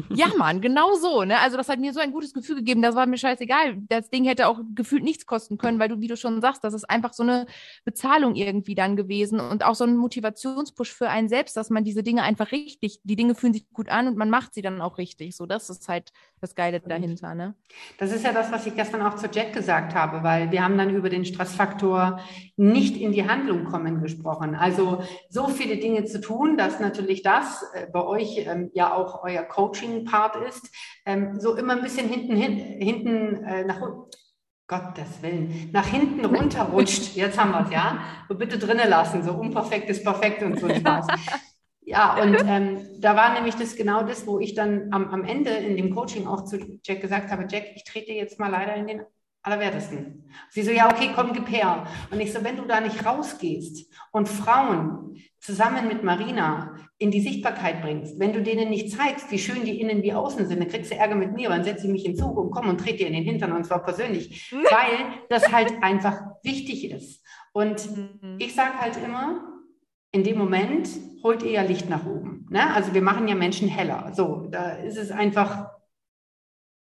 ja, Mann, genau so. Ne? Also das hat mir so ein gutes Gefühl gegeben. Das war mir scheißegal. Das Ding hätte auch gefühlt nichts kosten können, weil du, wie du schon sagst, das ist einfach so eine Bezahlung irgendwie dann gewesen und auch so ein Motivationspush für einen selbst, dass man diese Dinge einfach richtig, die Dinge fühlen sich gut an und man macht sie dann auch richtig. So, das ist halt das Geile dahinter. Ne? Das ist ja das, was ich gestern auch zu Jack gesagt habe, weil wir haben dann über den Stressfaktor nicht in die Handlung kommen gesprochen. Also so viele Dinge zu tun, dass natürlich das äh, bei euch ähm, ja auch euer Coaching-Part ist, ähm, so immer ein bisschen hinten, hin, hinten äh, nach Gottes Willen, nach hinten runterrutscht. (laughs) Jetzt haben wir es, ja? So bitte drinnen lassen, so unperfekt ist perfekt und so Spaß. (laughs) Ja, und ähm, da war nämlich das genau das, wo ich dann am, am Ende in dem Coaching auch zu Jack gesagt habe, Jack, ich trete jetzt mal leider in den Allerwertesten. Sie so, ja, okay, komm, gib her. Und ich so, wenn du da nicht rausgehst und Frauen zusammen mit Marina in die Sichtbarkeit bringst, wenn du denen nicht zeigst, wie schön die innen wie außen sind, dann kriegst du Ärger mit mir, dann setze ich mich in Zug und komm und trete dir in den Hintern und zwar persönlich, (laughs) weil das halt einfach wichtig ist. Und mhm. ich sage halt immer, in dem Moment holt ihr ja Licht nach oben. Ne? Also wir machen ja Menschen heller. So, da ist es einfach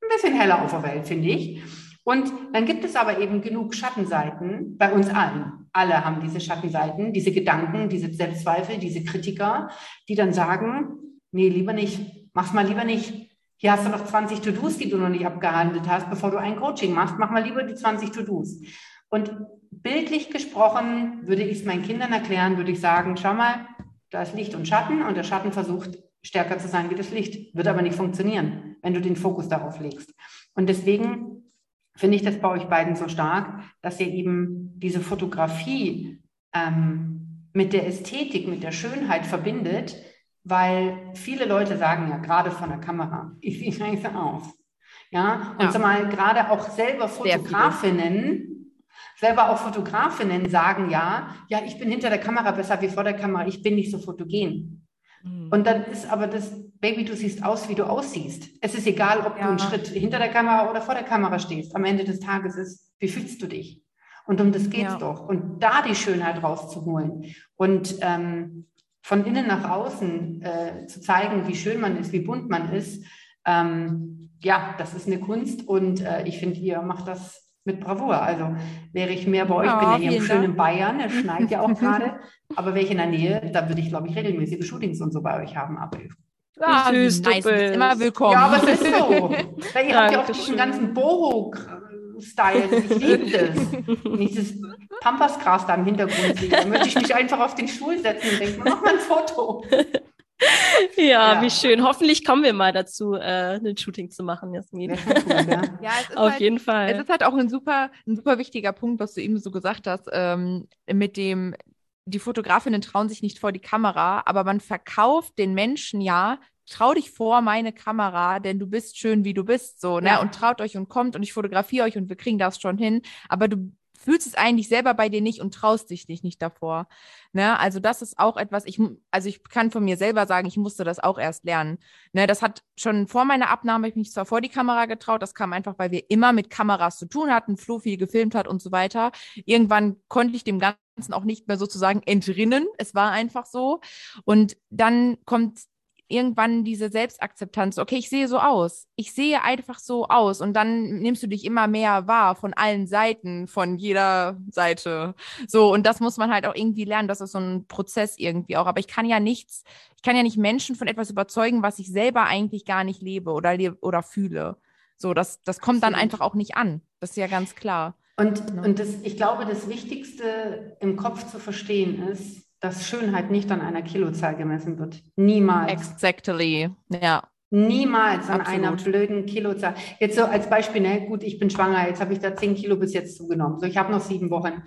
ein bisschen heller auf der Welt, finde ich. Und dann gibt es aber eben genug Schattenseiten bei uns allen. Alle haben diese Schattenseiten, diese Gedanken, diese Selbstzweifel, diese Kritiker, die dann sagen, nee, lieber nicht, mach's mal lieber nicht. Hier hast du noch 20 To-Dos, die du noch nicht abgehandelt hast, bevor du ein Coaching machst. Mach mal lieber die 20 To-Dos. Und bildlich gesprochen würde ich es meinen Kindern erklären, würde ich sagen, schau mal, da ist Licht und Schatten und der Schatten versucht stärker zu sein wie das Licht. Wird aber nicht funktionieren, wenn du den Fokus darauf legst. Und deswegen finde ich das bei euch beiden so stark, dass ihr eben diese Fotografie ähm, mit der Ästhetik, mit der Schönheit verbindet, weil viele Leute sagen ja gerade von der Kamera, (laughs) ich sehe scheiße aus. Ja, und ja. zumal gerade auch selber Fotografinnen, selber auch Fotografinnen sagen ja, ja, ich bin hinter der Kamera besser wie vor der Kamera, ich bin nicht so fotogen. Mhm. Und dann ist aber das, Baby, du siehst aus, wie du aussiehst. Es ist egal, ob ja. du einen Schritt hinter der Kamera oder vor der Kamera stehst. Am Ende des Tages ist, wie fühlst du dich? Und um das geht's ja. doch. Und da die Schönheit rauszuholen und ähm, von innen nach außen äh, zu zeigen, wie schön man ist, wie bunt man ist, ähm, ja, das ist eine Kunst und äh, ich finde, ihr macht das mit Bravour. Also wäre ich mehr bei euch, ja, bin ja hier im schönen Bayern, es schneit ja auch (laughs) gerade, aber wäre ich in der Nähe, da würde ich, glaube ich, regelmäßige Shootings und so bei euch haben. Aber ja, süß, nice, immer willkommen. Ja, aber es ist so. (laughs) Weil ihr habt ja auch diesen ganzen Boho-Style. Ich liebe das. Dieses Pampasgras da im Hintergrund sehen. Da möchte ich mich einfach auf den Stuhl setzen und denke, mach mal ein Foto. Ja, ja, wie schön. Hoffentlich kommen wir mal dazu, äh, ein Shooting zu machen, Jasmin. Ja (laughs) Auf halt, jeden Fall. Es ist halt auch ein super, ein super wichtiger Punkt, was du eben so gesagt hast, ähm, mit dem, die Fotografinnen trauen sich nicht vor die Kamera, aber man verkauft den Menschen ja, trau dich vor meine Kamera, denn du bist schön, wie du bist, so, ne? Ja. Und traut euch und kommt und ich fotografiere euch und wir kriegen das schon hin. Aber du fühlst es eigentlich selber bei dir nicht und traust dich nicht davor. Ne? Also das ist auch etwas, ich, also ich kann von mir selber sagen, ich musste das auch erst lernen. Ne? Das hat schon vor meiner Abnahme ich mich zwar vor die Kamera getraut, das kam einfach, weil wir immer mit Kameras zu tun hatten, Flo viel gefilmt hat und so weiter. Irgendwann konnte ich dem Ganzen auch nicht mehr sozusagen entrinnen. Es war einfach so. Und dann kommt irgendwann diese Selbstakzeptanz, okay, ich sehe so aus. Ich sehe einfach so aus. Und dann nimmst du dich immer mehr wahr von allen Seiten, von jeder Seite. So, und das muss man halt auch irgendwie lernen. Das ist so ein Prozess irgendwie auch. Aber ich kann ja nichts, ich kann ja nicht Menschen von etwas überzeugen, was ich selber eigentlich gar nicht lebe oder, lebe oder fühle. So, das, das kommt dann einfach auch nicht an. Das ist ja ganz klar. Und, und das, ich glaube, das Wichtigste im Kopf zu verstehen ist, dass Schönheit nicht an einer Kilozahl gemessen wird. Niemals. Exactly, ja. Niemals an Absolut. einer blöden Kilozahl. Jetzt so als Beispiel, ne, gut, ich bin schwanger, jetzt habe ich da 10 Kilo bis jetzt zugenommen. So, ich habe noch sieben Wochen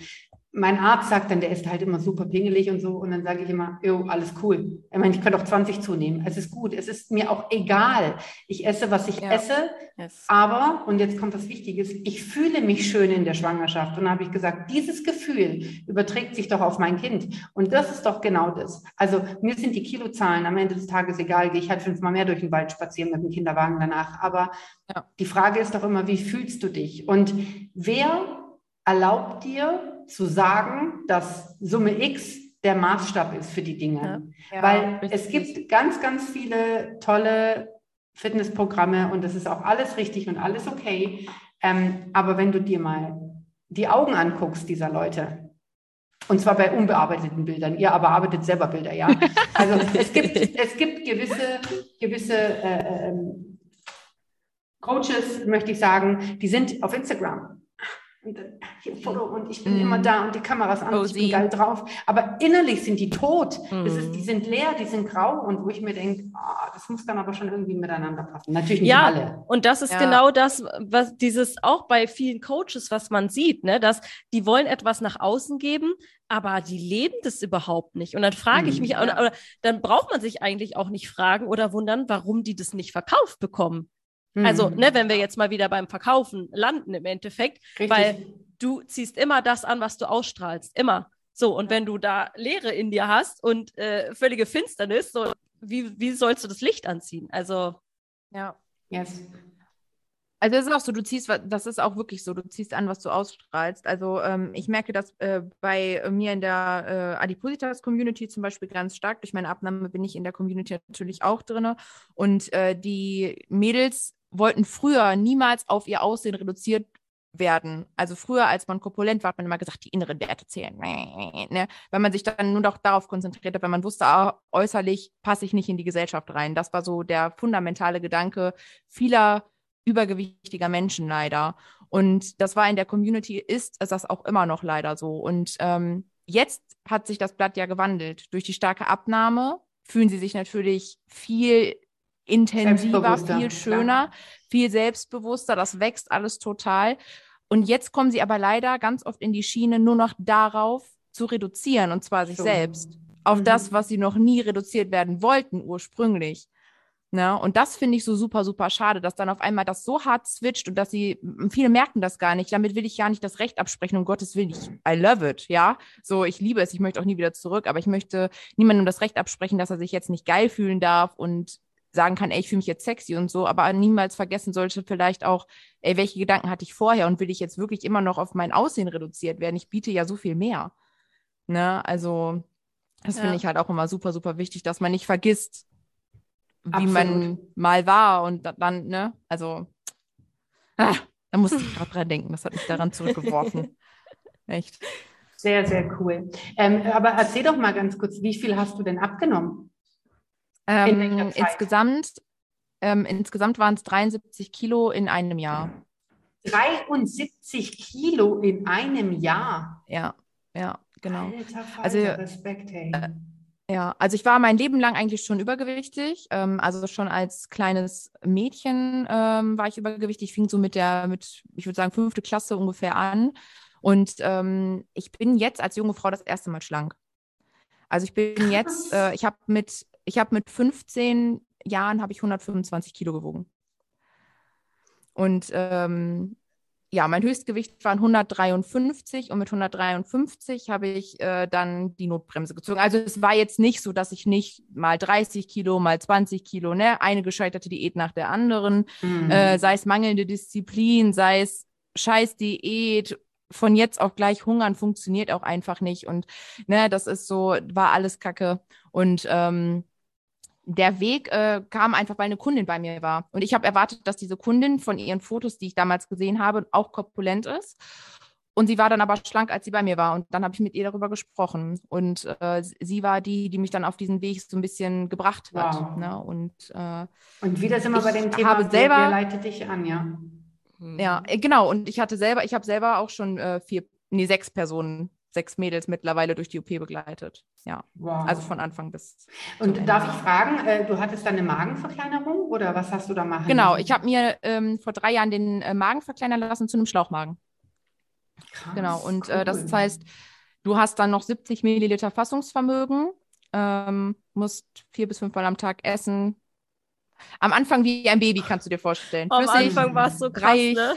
mein Arzt sagt dann, der ist halt immer super pingelig und so. Und dann sage ich immer, jo, alles cool. Ich meine, ich könnte auch 20 zunehmen. Es ist gut. Es ist mir auch egal. Ich esse, was ich ja. esse. Yes. Aber, und jetzt kommt was Wichtiges, ich fühle mich schön in der Schwangerschaft. Und dann habe ich gesagt, dieses Gefühl überträgt sich doch auf mein Kind. Und das ist doch genau das. Also mir sind die Kilozahlen am Ende des Tages egal. Gehe ich halt fünfmal mehr durch den Wald spazieren mit dem Kinderwagen danach. Aber ja. die Frage ist doch immer, wie fühlst du dich? Und wer erlaubt dir, zu sagen, dass Summe X der Maßstab ist für die Dinge. Ja, ja, Weil richtig. es gibt ganz, ganz viele tolle Fitnessprogramme und das ist auch alles richtig und alles okay. Ähm, aber wenn du dir mal die Augen anguckst dieser Leute, und zwar bei unbearbeiteten Bildern, ihr aber arbeitet selber Bilder, ja. (laughs) Also es gibt, es gibt gewisse, gewisse äh, ähm, Coaches, möchte ich sagen, die sind auf Instagram und dann (laughs) hier Foto und ich bin mm. immer da und die Kameras an, und ich bin geil drauf. Aber innerlich sind die tot. Mm. Das ist, die sind leer, die sind grau und wo ich mir denke, oh, das muss dann aber schon irgendwie miteinander passen. Natürlich nicht ja, alle. Und das ist ja. genau das, was dieses auch bei vielen Coaches, was man sieht, ne, dass die wollen etwas nach außen geben, aber die leben das überhaupt nicht. Und dann frage ich mm, mich, ja. oder, oder dann braucht man sich eigentlich auch nicht fragen oder wundern, warum die das nicht verkauft bekommen. Also, mhm. ne, wenn wir jetzt mal wieder beim Verkaufen landen im Endeffekt, Richtig. weil du ziehst immer das an, was du ausstrahlst, immer. So, und wenn du da Leere in dir hast und äh, völlige Finsternis, so, wie, wie sollst du das Licht anziehen? Also, ja. Yes. Also es ist auch so, du ziehst, das ist auch wirklich so, du ziehst an, was du ausstrahlst. Also ähm, ich merke das äh, bei mir in der äh, Adipositas-Community zum Beispiel ganz stark. Durch meine Abnahme bin ich in der Community natürlich auch drin. Und äh, die Mädels wollten früher niemals auf ihr Aussehen reduziert werden. Also früher, als man korpulent war, hat man immer gesagt, die inneren Werte zählen. Ne? Weil man sich dann nur noch darauf konzentriert hat, weil man wusste, ah, äußerlich passe ich nicht in die Gesellschaft rein. Das war so der fundamentale Gedanke vieler übergewichtiger Menschen leider. Und das war in der Community, ist das auch immer noch leider so. Und ähm, jetzt hat sich das Blatt ja gewandelt. Durch die starke Abnahme fühlen sie sich natürlich viel intensiver, viel schöner, klar. viel selbstbewusster. Das wächst alles total. Und jetzt kommen sie aber leider ganz oft in die Schiene, nur noch darauf zu reduzieren, und zwar sich so. selbst. Auf mhm. das, was sie noch nie reduziert werden wollten ursprünglich. Ne? Und das finde ich so super, super schade, dass dann auf einmal das so hart switcht und dass sie, viele merken das gar nicht. Damit will ich gar nicht das Recht absprechen, um Gottes Willen. Ich, I love it, ja. So, ich liebe es, ich möchte auch nie wieder zurück, aber ich möchte niemandem das Recht absprechen, dass er sich jetzt nicht geil fühlen darf und sagen kann, ey, ich fühle mich jetzt sexy und so, aber niemals vergessen sollte vielleicht auch, ey, welche Gedanken hatte ich vorher und will ich jetzt wirklich immer noch auf mein Aussehen reduziert werden? Ich biete ja so viel mehr. Ne? Also, das ja. finde ich halt auch immer super, super wichtig, dass man nicht vergisst, wie Absolut. man mal war und dann, ne, also, ah, da musste ich (laughs) gerade dran denken, das hat mich daran zurückgeworfen. (laughs) Echt. Sehr, sehr cool. Ähm, aber erzähl doch mal ganz kurz, wie viel hast du denn abgenommen? Ähm, in insgesamt, ähm, insgesamt waren es 73 Kilo in einem Jahr. 73 Kilo in einem Jahr? Ja, ja, genau. Alter, Falter, also, Respekt, hey. Äh, ja, also ich war mein Leben lang eigentlich schon übergewichtig. Ähm, also schon als kleines Mädchen ähm, war ich übergewichtig. Fing so mit der, mit, ich würde sagen, fünfte Klasse ungefähr an. Und ähm, ich bin jetzt als junge Frau das erste Mal schlank. Also ich bin jetzt, äh, ich habe mit ich habe mit 15 Jahren habe ich 125 Kilo gewogen. Und ähm, ja, mein Höchstgewicht waren 153 und mit 153 habe ich äh, dann die Notbremse gezogen. Also es war jetzt nicht so, dass ich nicht mal 30 Kilo, mal 20 Kilo, ne, eine gescheiterte Diät nach der anderen, mhm. äh, sei es mangelnde Disziplin, sei es scheiß Diät, von jetzt auf gleich hungern funktioniert auch einfach nicht. Und ne, das ist so, war alles Kacke. Und ähm, der Weg äh, kam einfach, weil eine Kundin bei mir war. Und ich habe erwartet, dass diese Kundin von ihren Fotos, die ich damals gesehen habe, auch korpulent ist. Und sie war dann aber schlank, als sie bei mir war. Und dann habe ich mit ihr darüber gesprochen. Und äh, sie war die, die mich dann auf diesen Weg so ein bisschen gebracht hat. Wow. Ne? Und, äh, und wieder sind wir bei dem Thema, habe selber, wer leitet dich an, ja? Ja, äh, genau. Und ich hatte selber, ich habe selber auch schon äh, vier, nee, sechs Personen sechs Mädels mittlerweile durch die OP begleitet. Ja, wow. also von Anfang bis. Und darf ich fragen, äh, du hattest dann eine Magenverkleinerung oder was hast du da machen? Genau, ich habe mir ähm, vor drei Jahren den äh, Magen verkleinern lassen zu einem Schlauchmagen. Krass, genau, und cool. äh, das heißt, du hast dann noch 70 Milliliter Fassungsvermögen, ähm, musst vier bis fünf Mal am Tag essen. Am Anfang wie ein Baby, kannst du dir vorstellen. Am Anfang war es so krass, ne?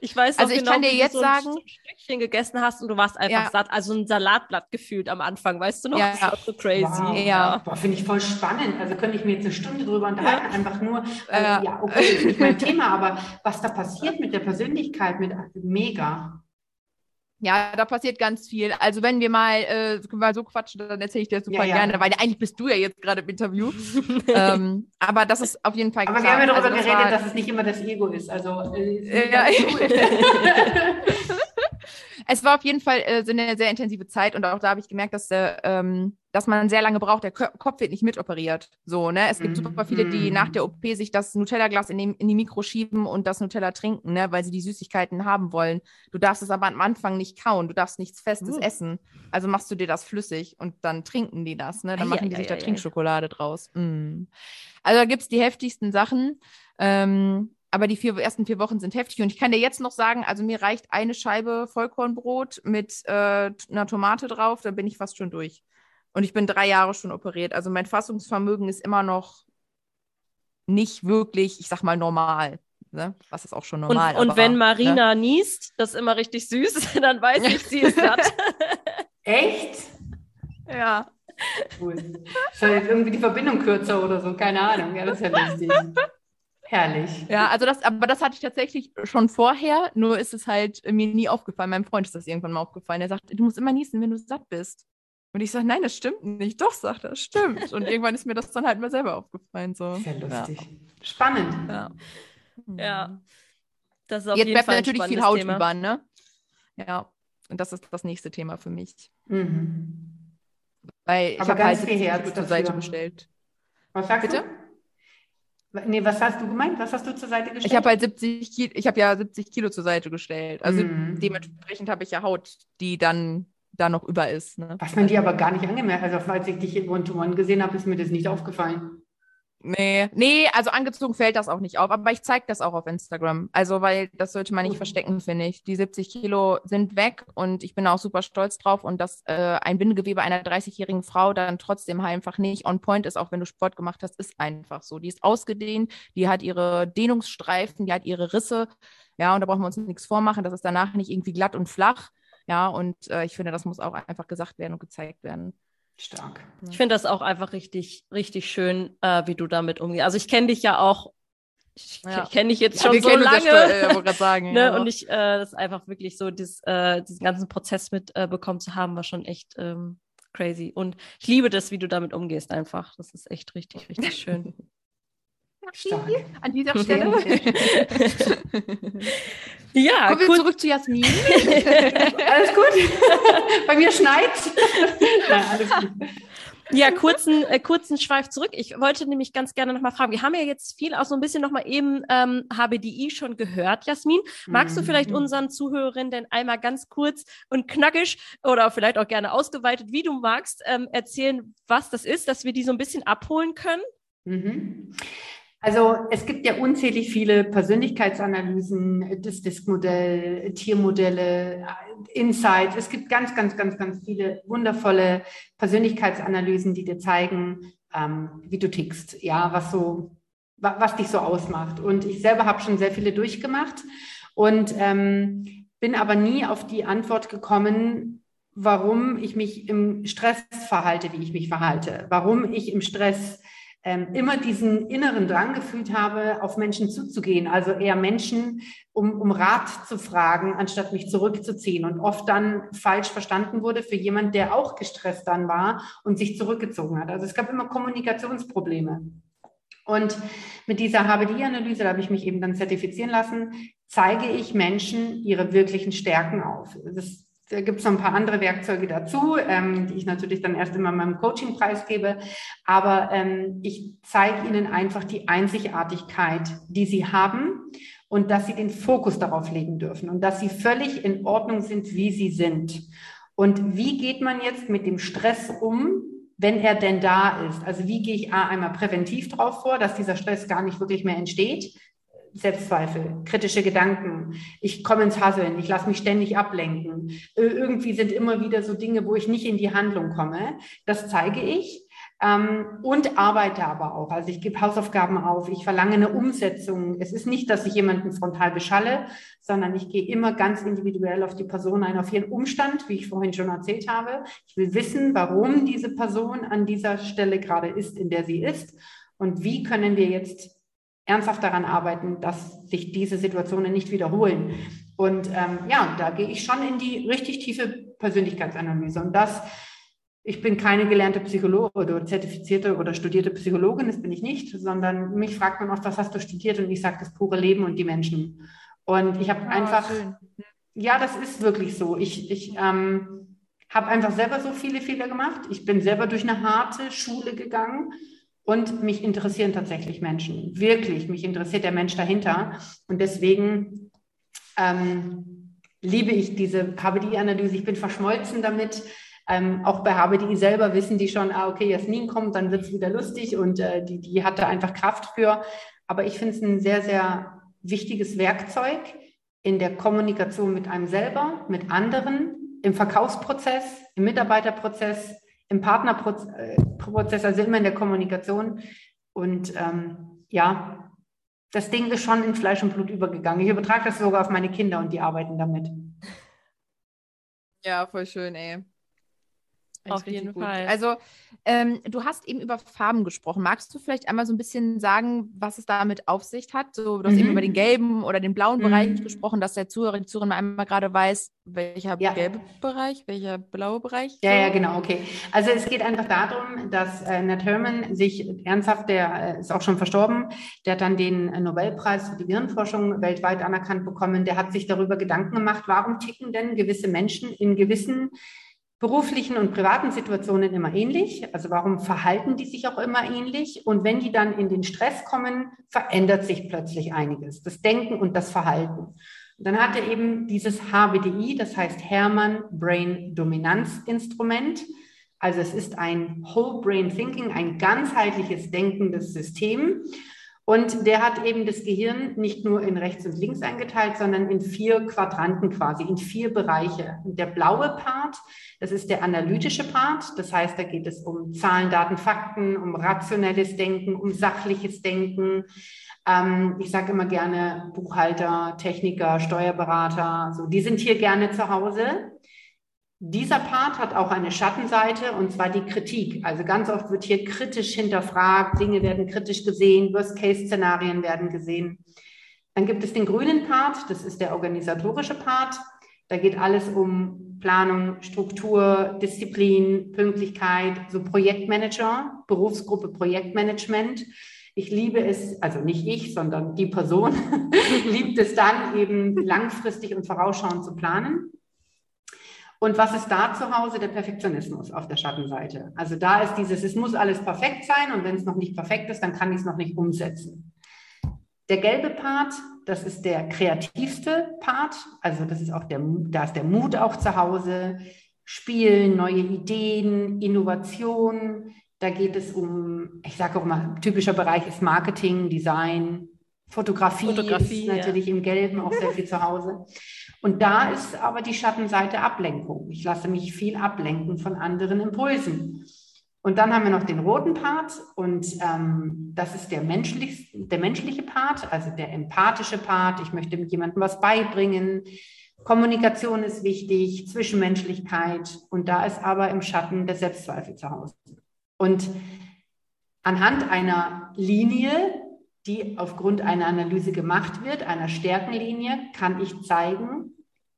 Ich weiß also ich genau, kann dir jetzt so sagen, ein Stückchen gegessen hast und du warst einfach ja. satt, also ein Salatblatt gefühlt am Anfang, weißt du noch? Ja, das war so crazy. Wow. Ja. Boah, finde ich voll spannend. Also könnte ich mir jetzt eine Stunde drüber unterhalten, ja. einfach nur, äh, ja, okay, ist nicht mein Thema, aber was da passiert mit der Persönlichkeit, mit mega. Ja, da passiert ganz viel. Also wenn wir mal, äh, mal so quatschen, dann erzähle ich dir super ja, ja. gerne, weil eigentlich bist du ja jetzt gerade im Interview. (laughs) ähm, aber das ist auf jeden Fall Aber wir haben ja darüber also, geredet, war, dass es nicht immer das Ego ist. Also äh, ja. (laughs) es war auf jeden Fall äh, so eine sehr intensive Zeit und auch da habe ich gemerkt, dass der ähm, dass man sehr lange braucht. Der Kopf wird nicht mitoperiert. So, ne? Es gibt mm. super viele, die nach der OP sich das Nutella-Glas in, in, die Mikro schieben und das Nutella trinken, ne? weil sie die Süßigkeiten haben wollen. Du darfst es aber am Anfang nicht kauen. Du darfst nichts Festes mm. essen. Also machst du dir das flüssig und dann trinken die das. Ne? Dann machen die sich da Trinkschokolade draus. Mm. Also da gibt es die heftigsten Sachen. Ähm, aber die vier, ersten vier Wochen sind heftig. Und ich kann dir jetzt noch sagen, also mir reicht eine Scheibe Vollkornbrot mit äh, einer Tomate drauf, dann bin ich fast schon durch. Und ich bin drei Jahre schon operiert. Also mein Fassungsvermögen ist immer noch nicht wirklich, ich sag mal, normal. Ne? Was ist auch schon normal. Und, und aber, wenn Marina ne? niest, das ist immer richtig süß, (laughs) dann weiß ich, sie ist satt. (laughs) Echt? Ja. Cool. Ist jetzt irgendwie die Verbindung kürzer oder so, keine Ahnung. Ja, das ist ja lustig. Herrlich. Ja, also das, aber das hatte ich tatsächlich schon vorher, nur ist es halt mir nie aufgefallen. Meinem Freund ist das irgendwann mal aufgefallen. Er sagt, du musst immer niesen, wenn du satt bist. Und ich sage, nein, das stimmt nicht. Doch, sagt er, stimmt. Und irgendwann ist mir das dann halt mal selber aufgefallen. So. Sehr lustig. Ja. Spannend. Ja. ja. Das ist auf Jetzt jeden bleibt Fall natürlich viel Haut Thema. über, ne? Ja. Und das ist das nächste Thema für mich. Mhm. Weil ich habe halt 70 Kilo zur Seite gestellt. Was sagst Bitte? du? Nee, was hast du gemeint? Was hast du zur Seite gestellt? Ich habe halt 70 Kilo, ich habe ja 70 Kilo zur Seite gestellt. Also mhm. dementsprechend habe ich ja Haut, die dann da noch über ist. Ne? Was man dir aber gar nicht angemerkt Also, falls ich dich in One-to-One gesehen habe, ist mir das nicht aufgefallen. Nee, nee, also angezogen fällt das auch nicht auf, aber ich zeige das auch auf Instagram. Also, weil das sollte man nicht verstecken, finde ich. Die 70 Kilo sind weg und ich bin auch super stolz drauf und dass äh, ein Bindegewebe einer 30-jährigen Frau dann trotzdem einfach nicht on point ist, auch wenn du Sport gemacht hast, ist einfach so. Die ist ausgedehnt, die hat ihre Dehnungsstreifen, die hat ihre Risse. Ja, und da brauchen wir uns nichts vormachen. Das ist danach nicht irgendwie glatt und flach. Ja, und äh, ich finde, das muss auch einfach gesagt werden und gezeigt werden. Stark. Ich finde das auch einfach richtig, richtig schön, äh, wie du damit umgehst. Also ich kenne dich ja auch, ich, ja. ich kenne dich jetzt schon ja, so lange. Schon, äh, sagen, (laughs) ne? ja. Und ich, äh, das einfach wirklich so, dies, äh, diesen ganzen Prozess mitbekommen äh, zu haben, war schon echt ähm, crazy. Und ich liebe das, wie du damit umgehst einfach. Das ist echt richtig, richtig schön. (laughs) Stark. (laughs) An dieser Stelle. (laughs) ja, kommen wir kurz... zurück zu Jasmin. (laughs) alles gut? Bei mir schneit. alles gut. Ja, kurzen, äh, kurzen Schweif zurück. Ich wollte nämlich ganz gerne nochmal fragen. Wir haben ja jetzt viel auch so ein bisschen nochmal eben ähm, HBDI schon gehört, Jasmin. Magst du vielleicht mhm. unseren Zuhörerinnen denn einmal ganz kurz und knackig oder vielleicht auch gerne ausgeweitet, wie du magst, ähm, erzählen, was das ist, dass wir die so ein bisschen abholen können? Mhm. Also es gibt ja unzählig viele Persönlichkeitsanalysen, das Diskmodell, Tiermodelle, Insights. Es gibt ganz, ganz, ganz, ganz viele wundervolle Persönlichkeitsanalysen, die dir zeigen, ähm, wie du tickst, ja, was so, was dich so ausmacht. Und ich selber habe schon sehr viele durchgemacht Und ähm, bin aber nie auf die Antwort gekommen, warum ich mich im Stress verhalte, wie ich mich verhalte, warum ich im Stress ähm, immer diesen inneren Drang gefühlt habe, auf Menschen zuzugehen, also eher Menschen um, um Rat zu fragen, anstatt mich zurückzuziehen und oft dann falsch verstanden wurde für jemand, der auch gestresst dann war und sich zurückgezogen hat. Also es gab immer Kommunikationsprobleme. Und mit dieser HBD-Analyse, da habe ich mich eben dann zertifizieren lassen, zeige ich Menschen ihre wirklichen Stärken auf. Das da gibt es noch ein paar andere Werkzeuge dazu, ähm, die ich natürlich dann erst immer meinem Coaching preisgebe. Aber ähm, ich zeige Ihnen einfach die Einzigartigkeit, die Sie haben und dass Sie den Fokus darauf legen dürfen und dass Sie völlig in Ordnung sind, wie Sie sind. Und wie geht man jetzt mit dem Stress um, wenn er denn da ist? Also wie gehe ich A, einmal präventiv drauf vor, dass dieser Stress gar nicht wirklich mehr entsteht? Selbstzweifel, kritische Gedanken. Ich komme ins Hasseln, ich lasse mich ständig ablenken. Irgendwie sind immer wieder so Dinge, wo ich nicht in die Handlung komme. Das zeige ich. Ähm, und arbeite aber auch. Also ich gebe Hausaufgaben auf, ich verlange eine Umsetzung. Es ist nicht, dass ich jemanden frontal beschalle, sondern ich gehe immer ganz individuell auf die Person ein, auf ihren Umstand, wie ich vorhin schon erzählt habe. Ich will wissen, warum diese Person an dieser Stelle gerade ist, in der sie ist. Und wie können wir jetzt ernsthaft daran arbeiten, dass sich diese Situationen nicht wiederholen. Und ähm, ja, da gehe ich schon in die richtig tiefe Persönlichkeitsanalyse. Und das, ich bin keine gelernte Psychologe oder zertifizierte oder studierte Psychologin, das bin ich nicht, sondern mich fragt man oft, was hast du studiert? Und ich sage das pure Leben und die Menschen. Und ich habe oh, einfach, schön. ja, das ist wirklich so. Ich, ich ähm, habe einfach selber so viele Fehler gemacht. Ich bin selber durch eine harte Schule gegangen und mich interessieren tatsächlich Menschen. Wirklich, mich interessiert der Mensch dahinter. Und deswegen ähm, liebe ich diese HBDI-Analyse. Ich bin verschmolzen damit. Ähm, auch bei HBDI selber wissen die schon, ah, okay, Jasmin kommt, dann wird es wieder lustig und äh, die, die hatte einfach Kraft für. Aber ich finde es ein sehr, sehr wichtiges Werkzeug in der Kommunikation mit einem selber, mit anderen, im Verkaufsprozess, im Mitarbeiterprozess, im Partnerprozess, also immer in der Kommunikation. Und ähm, ja, das Ding ist schon in Fleisch und Blut übergegangen. Ich übertrage das sogar auf meine Kinder und die arbeiten damit. Ja, voll schön, ey. Auf jeden gut. Fall. Also, ähm, du hast eben über Farben gesprochen. Magst du vielleicht einmal so ein bisschen sagen, was es damit auf sich hat? So, du hast mhm. eben über den gelben oder den blauen mhm. Bereich gesprochen, dass der Zuhörer, die Zuhörerin einmal gerade weiß, welcher ja. gelbe Bereich, welcher blaue Bereich. Ja, ja, genau, okay. Also es geht einfach darum, dass äh, Nat Herman sich ernsthaft, der äh, ist auch schon verstorben, der hat dann den Nobelpreis für die Gehirnforschung weltweit anerkannt bekommen. Der hat sich darüber Gedanken gemacht, warum ticken denn gewisse Menschen in gewissen beruflichen und privaten Situationen immer ähnlich. Also warum verhalten die sich auch immer ähnlich? Und wenn die dann in den Stress kommen, verändert sich plötzlich einiges. Das Denken und das Verhalten. Und dann hat er eben dieses HBDI, das heißt Hermann Brain Dominanz Instrument. Also es ist ein Whole Brain Thinking, ein ganzheitliches denkendes System. Und der hat eben das Gehirn nicht nur in rechts und links eingeteilt, sondern in vier Quadranten quasi, in vier Bereiche. Und der blaue Part, das ist der analytische Part. Das heißt, da geht es um Zahlen, Daten, Fakten, um rationelles Denken, um sachliches Denken. Ähm, ich sage immer gerne Buchhalter, Techniker, Steuerberater, so, die sind hier gerne zu Hause. Dieser Part hat auch eine Schattenseite und zwar die Kritik. Also ganz oft wird hier kritisch hinterfragt, Dinge werden kritisch gesehen, Worst-Case-Szenarien werden gesehen. Dann gibt es den grünen Part, das ist der organisatorische Part. Da geht alles um Planung, Struktur, Disziplin, Pünktlichkeit, so Projektmanager, Berufsgruppe Projektmanagement. Ich liebe es, also nicht ich, sondern die Person (laughs) liebt es dann eben langfristig und vorausschauend zu planen. Und was ist da zu Hause? Der Perfektionismus auf der Schattenseite. Also da ist dieses, es muss alles perfekt sein und wenn es noch nicht perfekt ist, dann kann ich es noch nicht umsetzen. Der gelbe Part, das ist der kreativste Part. Also das ist auch der, da ist der Mut auch zu Hause. Spielen, neue Ideen, Innovation. Da geht es um, ich sage auch mal, typischer Bereich ist Marketing, Design, Fotografie, Fotografie ist natürlich ja. im Gelben auch sehr viel zu Hause. Und da ist aber die Schattenseite Ablenkung. Ich lasse mich viel ablenken von anderen Impulsen. Und dann haben wir noch den roten Part und ähm, das ist der, menschlich, der menschliche Part, also der empathische Part. Ich möchte jemandem was beibringen. Kommunikation ist wichtig, Zwischenmenschlichkeit und da ist aber im Schatten der Selbstzweifel zu Hause. Und anhand einer Linie, die aufgrund einer Analyse gemacht wird, einer Stärkenlinie, kann ich zeigen,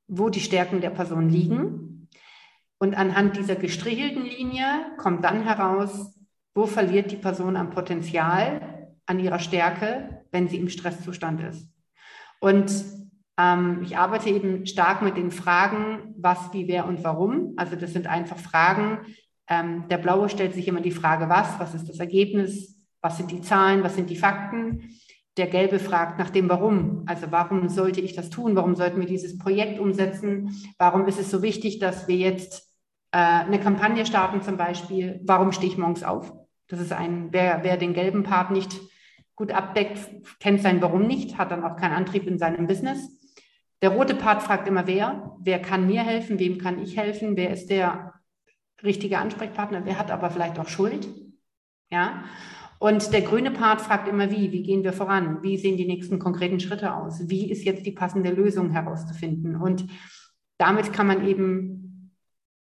wo die Stärken der Person liegen. Und anhand dieser gestrichelten Linie kommt dann heraus, wo verliert die Person am Potenzial, an ihrer Stärke, wenn sie im Stresszustand ist. Und ähm, ich arbeite eben stark mit den Fragen, was, wie, wer und warum. Also das sind einfach Fragen. Ähm, der Blaue stellt sich immer die Frage, was, was ist das Ergebnis, was sind die Zahlen, was sind die Fakten. Der Gelbe fragt nach dem Warum. Also warum sollte ich das tun? Warum sollten wir dieses Projekt umsetzen? Warum ist es so wichtig, dass wir jetzt äh, eine Kampagne starten zum Beispiel? Warum stehe ich morgens auf? Das ist ein, wer, wer den gelben Part nicht gut abdeckt, kennt sein Warum nicht, hat dann auch keinen Antrieb in seinem Business. Der rote Part fragt immer, wer, wer kann mir helfen, wem kann ich helfen, wer ist der richtige Ansprechpartner, wer hat aber vielleicht auch Schuld. Ja. Und der grüne Part fragt immer, wie, wie gehen wir voran, wie sehen die nächsten konkreten Schritte aus, wie ist jetzt die passende Lösung herauszufinden. Und damit kann man eben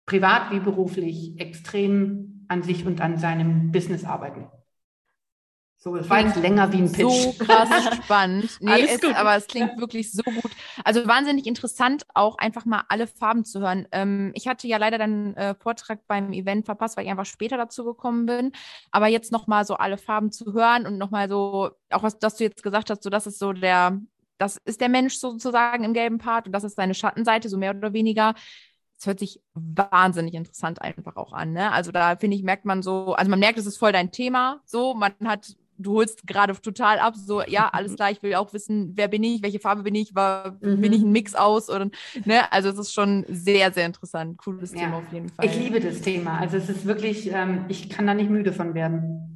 privat wie beruflich extrem an sich und an seinem Business arbeiten. So, es war jetzt länger wie ein Pitch. So krass (laughs) spannend. Nee, Alles gut. aber es klingt wirklich so gut. Also wahnsinnig interessant, auch einfach mal alle Farben zu hören. Ähm, ich hatte ja leider deinen äh, Vortrag beim Event verpasst, weil ich einfach später dazu gekommen bin. Aber jetzt nochmal so alle Farben zu hören und nochmal so, auch was, was du jetzt gesagt hast, so das ist so der, das ist der Mensch sozusagen im gelben Part und das ist seine Schattenseite, so mehr oder weniger. Es hört sich wahnsinnig interessant einfach auch an. Ne? Also da finde ich, merkt man so, also man merkt, es ist voll dein Thema. So, man hat du holst gerade total ab, so, ja, alles klar, ich will auch wissen, wer bin ich, welche Farbe bin ich, war, mhm. bin ich ein Mix aus oder, ne, also es ist schon sehr, sehr interessant, cooles ja. Thema auf jeden Fall. Ich liebe das Thema, also es ist wirklich, ähm, ich kann da nicht müde von werden.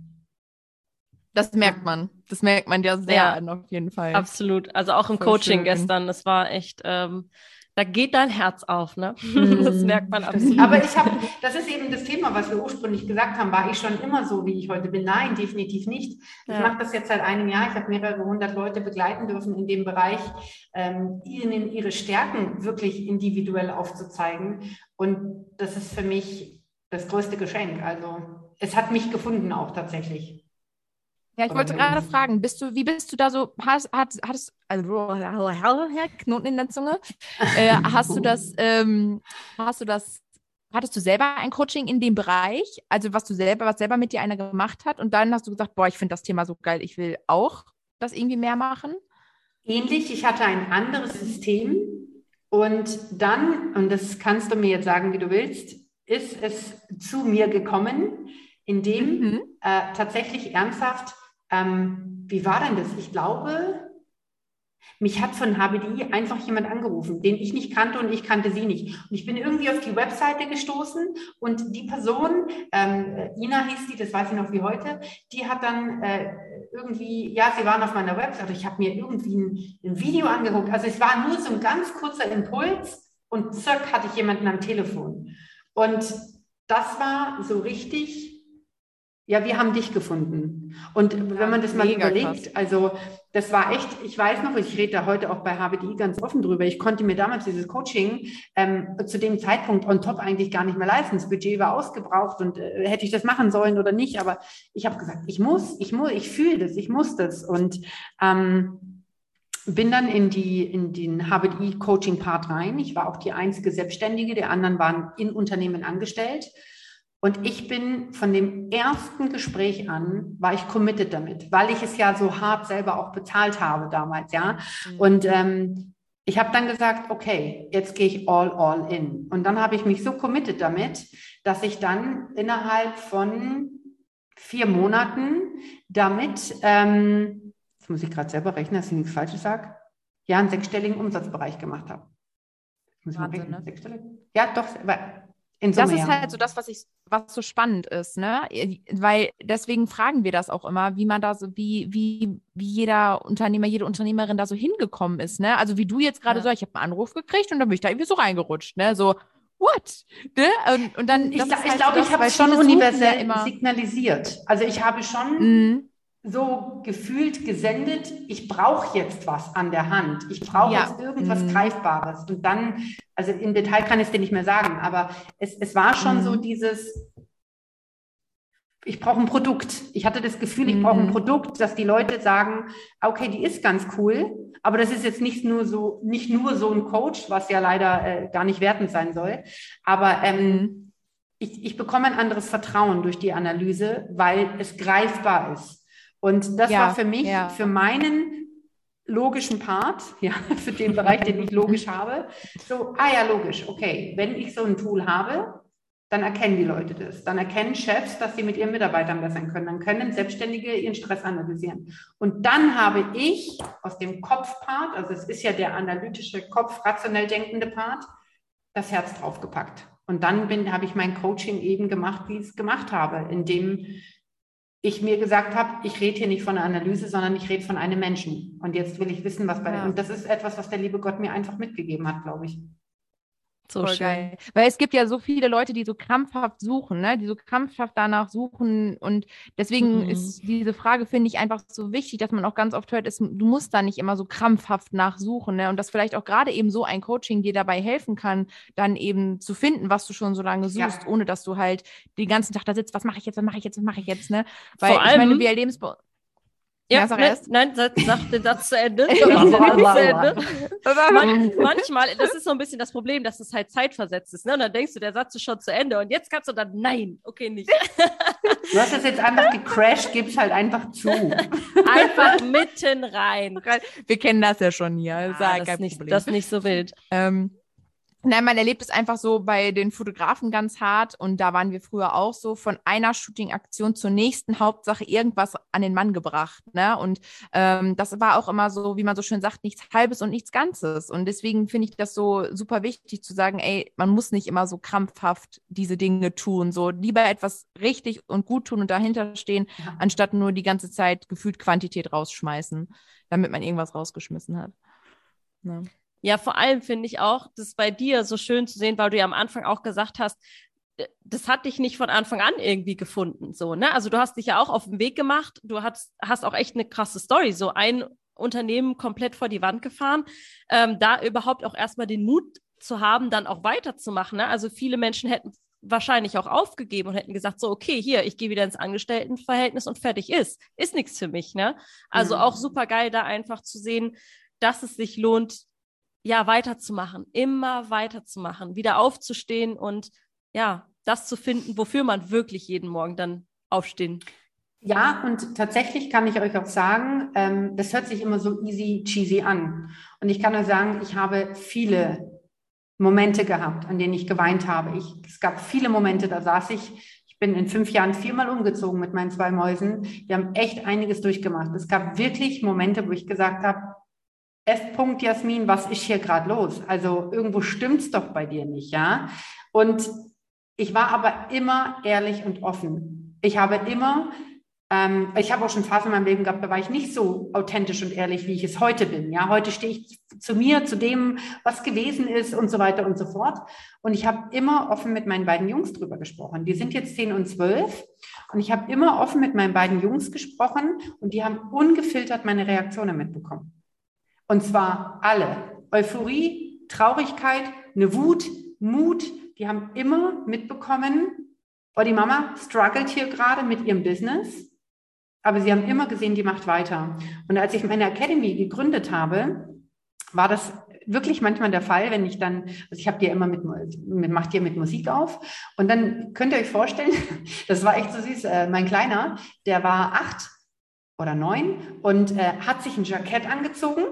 Das merkt man. Das merkt man ja sehr ja, an, auf jeden Fall. Absolut. Also auch im Voll Coaching schön. gestern, das war echt, ähm, da geht dein Herz auf, ne? (laughs) Das merkt man absolut. Aber ich habe, das ist eben das Thema, was wir ursprünglich gesagt haben, war ich schon immer so, wie ich heute bin? Nein, definitiv nicht. Ich ja. mache das jetzt seit einem Jahr. Ich habe mehrere hundert Leute begleiten dürfen in dem Bereich, ähm, ihnen ihre Stärken wirklich individuell aufzuzeigen. Und das ist für mich das größte Geschenk. Also es hat mich gefunden auch tatsächlich. Ja, ich wollte gerade fragen, bist du, wie bist du da so, hast, hast, hattest, also, Knoten in der Zunge, äh, hast du das, ähm, hast du das, hattest du selber ein Coaching in dem Bereich, also was du selber, was selber mit dir einer gemacht hat und dann hast du gesagt, boah, ich finde das Thema so geil, ich will auch das irgendwie mehr machen? Ähnlich, ich hatte ein anderes System und dann, und das kannst du mir jetzt sagen, wie du willst, ist es zu mir gekommen, indem mhm. äh, tatsächlich ernsthaft ähm, wie war denn das? Ich glaube, mich hat von HBDI einfach jemand angerufen, den ich nicht kannte und ich kannte sie nicht. Und ich bin irgendwie auf die Webseite gestoßen und die Person, ähm, Ina hieß die, das weiß ich noch wie heute, die hat dann äh, irgendwie, ja, sie waren auf meiner Webseite, ich habe mir irgendwie ein, ein, Video angeguckt. Also es war nur so ein ganz kurzer Impuls und zack hatte ich jemanden am Telefon. Und das war so richtig ja, wir haben dich gefunden. Und ja, wenn man das mal überlegt, krass. also das war echt, ich weiß noch, ich rede da heute auch bei HBDI ganz offen drüber. Ich konnte mir damals dieses Coaching ähm, zu dem Zeitpunkt on top eigentlich gar nicht mehr leisten. Das Budget war ausgebraucht und äh, hätte ich das machen sollen oder nicht. Aber ich habe gesagt, ich muss, ich muss, ich fühle das, ich muss das. Und ähm, bin dann in die in den HBDI Coaching Part rein. Ich war auch die einzige Selbstständige, die anderen waren in Unternehmen angestellt. Und ich bin von dem ersten Gespräch an, war ich committed damit, weil ich es ja so hart selber auch bezahlt habe damals, ja. Mhm. Und ähm, ich habe dann gesagt, okay, jetzt gehe ich all, all in. Und dann habe ich mich so committed damit, dass ich dann innerhalb von vier Monaten damit, ähm, jetzt muss ich gerade selber rechnen, dass ich nichts Falsches sage, ja, einen sechsstelligen Umsatzbereich gemacht habe. Muss ich Wahnsinn, mal rechnen, ne? Ja, doch, in das ist halt so das, was ich, was so spannend ist, ne? Weil deswegen fragen wir das auch immer, wie man da so, wie, wie, wie jeder Unternehmer, jede Unternehmerin da so hingekommen ist, ne? Also wie du jetzt gerade ja. so, ich habe einen Anruf gekriegt und dann bin ich da irgendwie so reingerutscht, ne? So, what? Ne? Und, und dann, Ich, das gla- ist ich halt glaube, so ich habe schon universell immer. signalisiert. Also ich habe schon Mhm. So gefühlt gesendet, ich brauche jetzt was an der Hand. Ich brauche Ja. jetzt irgendwas Mhm. Greifbares. Und dann, also im Detail kann ich es dir nicht mehr sagen, aber es, es war schon Mhm. so dieses, ich brauche ein Produkt. Ich hatte das Gefühl, ich brauche ein Mhm. Produkt, dass die Leute sagen, okay, die ist ganz cool, aber das ist jetzt nicht nur so, nicht nur so ein Coach, was ja leider äh, gar nicht wertend sein soll. Aber ähm, Mhm. ich, ich bekomme ein anderes Vertrauen durch die Analyse, weil es greifbar ist. Und das Ja, war für mich, ja. für meinen logischen Part, (laughs) ja, für den Bereich, den ich logisch habe, so, ah ja, logisch, okay, wenn ich so ein Tool habe, dann erkennen die Leute das. Dann erkennen Chefs, dass sie mit ihren Mitarbeitern besser können. Dann können Selbstständige ihren Stress analysieren. Und dann habe ich aus dem Kopfpart, also es ist ja der analytische Kopf, rationell denkende Part, das Herz draufgepackt. Und dann bin, habe ich mein Coaching eben gemacht, wie ich es gemacht habe, indem ich mir gesagt habe, ich rede hier nicht von einer Analyse, sondern ich rede von einem Menschen. Und jetzt will ich wissen, was bei Ja. Und das ist etwas, was der liebe Gott mir einfach mitgegeben hat, glaube ich. So Voll schön. geil. Weil es gibt ja so viele Leute, die so krampfhaft suchen, ne? die so krampfhaft danach suchen. Und deswegen Mhm. ist diese Frage, finde ich, einfach so wichtig, dass man auch ganz oft hört, ist, du musst da nicht immer so krampfhaft nachsuchen. Ne? Und dass vielleicht auch gerade eben so ein Coaching dir dabei helfen kann, dann eben zu finden, was du schon so lange Ja. suchst, ohne dass du halt den ganzen Tag da sitzt, was mache ich jetzt, was mache ich jetzt, was mache ich jetzt, ne? Weil Vor ich meine, allem- wir erleben es bei Ja, sag ne, erst. nein, sag, sag den Satz zu Ende. (laughs) Man, manchmal, das ist so ein bisschen das Problem, dass es halt zeitversetzt ist. Ne? Und dann denkst du, der Satz ist schon zu Ende. Und jetzt kannst du dann, nein, okay, nicht. Du hast es jetzt einfach gecrashed, gib's halt einfach zu. (laughs) Einfach mitten rein. Wir kennen das ja schon hier. Das ist ja Ah, das, kein ist nicht, Problem. das ist nicht so wild. Ähm, nein, man erlebt es einfach so bei den Fotografen ganz hart und da waren wir früher auch so von einer Shooting-Aktion zur nächsten Hauptsache irgendwas an den Mann gebracht. Ne? Und ähm, das war auch immer so, wie man so schön sagt, nichts Halbes und nichts Ganzes. Und deswegen finde ich das so super wichtig zu sagen, ey, man muss nicht immer so krampfhaft diese Dinge tun. So lieber etwas richtig und gut tun und dahinter stehen, Ja. anstatt nur die ganze Zeit gefühlt Quantität rausschmeißen, damit man irgendwas rausgeschmissen hat. Ne? Ja, vor allem finde ich auch, das bei dir so schön zu sehen, weil du ja am Anfang auch gesagt hast, das hat dich nicht von Anfang an irgendwie gefunden, so, ne? Also du hast dich ja auch auf den Weg gemacht, du hast, hast auch echt eine krasse Story, so ein Unternehmen komplett vor die Wand gefahren, ähm, da überhaupt auch erstmal den Mut zu haben, dann auch weiterzumachen, ne? Also viele Menschen hätten wahrscheinlich auch aufgegeben und hätten gesagt, so, okay, hier, ich gehe wieder ins Angestelltenverhältnis und fertig ist. Ist nichts für mich, ne? Also Mhm. auch super geil, da einfach zu sehen, dass es sich lohnt, ja, weiterzumachen, immer weiterzumachen, wieder aufzustehen und ja, das zu finden, wofür man wirklich jeden Morgen dann aufstehen. Ja, und tatsächlich kann ich euch auch sagen, ähm, das hört sich immer so easy cheesy an. Und ich kann euch sagen, ich habe viele Momente gehabt, an denen ich geweint habe. Ich, es gab viele Momente, da saß ich, ich bin in fünf Jahren viermal umgezogen mit meinen zwei Mäusen. Wir haben echt einiges durchgemacht. Es gab wirklich Momente, wo ich gesagt habe, F. Jasmin, was ist hier gerade los? Also irgendwo stimmt's doch bei dir nicht, ja? Und ich war aber immer ehrlich und offen. Ich habe immer ähm, ich habe auch schon Phasen in meinem Leben gehabt, da war ich nicht so authentisch und ehrlich, wie ich es heute bin. Ja, heute stehe ich zu mir, zu dem, was gewesen ist und so weiter und so fort. Und ich habe immer offen mit meinen beiden Jungs drüber gesprochen. Die sind jetzt zehn und zwölf. Und ich habe immer offen mit meinen beiden Jungs gesprochen und die haben ungefiltert meine Reaktionen mitbekommen. Und zwar alle. Euphorie, Traurigkeit, eine Wut, Mut. Die haben immer mitbekommen, oh, die Mama struggelt hier gerade mit ihrem Business. Aber sie haben immer gesehen, die macht weiter. Und als ich meine Academy gegründet habe, war das wirklich manchmal der Fall, wenn ich dann, also ich habe dir immer mit, mit macht dir mit Musik auf und dann könnt ihr euch vorstellen, (laughs) das war echt so süß, äh, mein Kleiner, der war acht oder neun und äh, hat sich ein Jackett angezogen,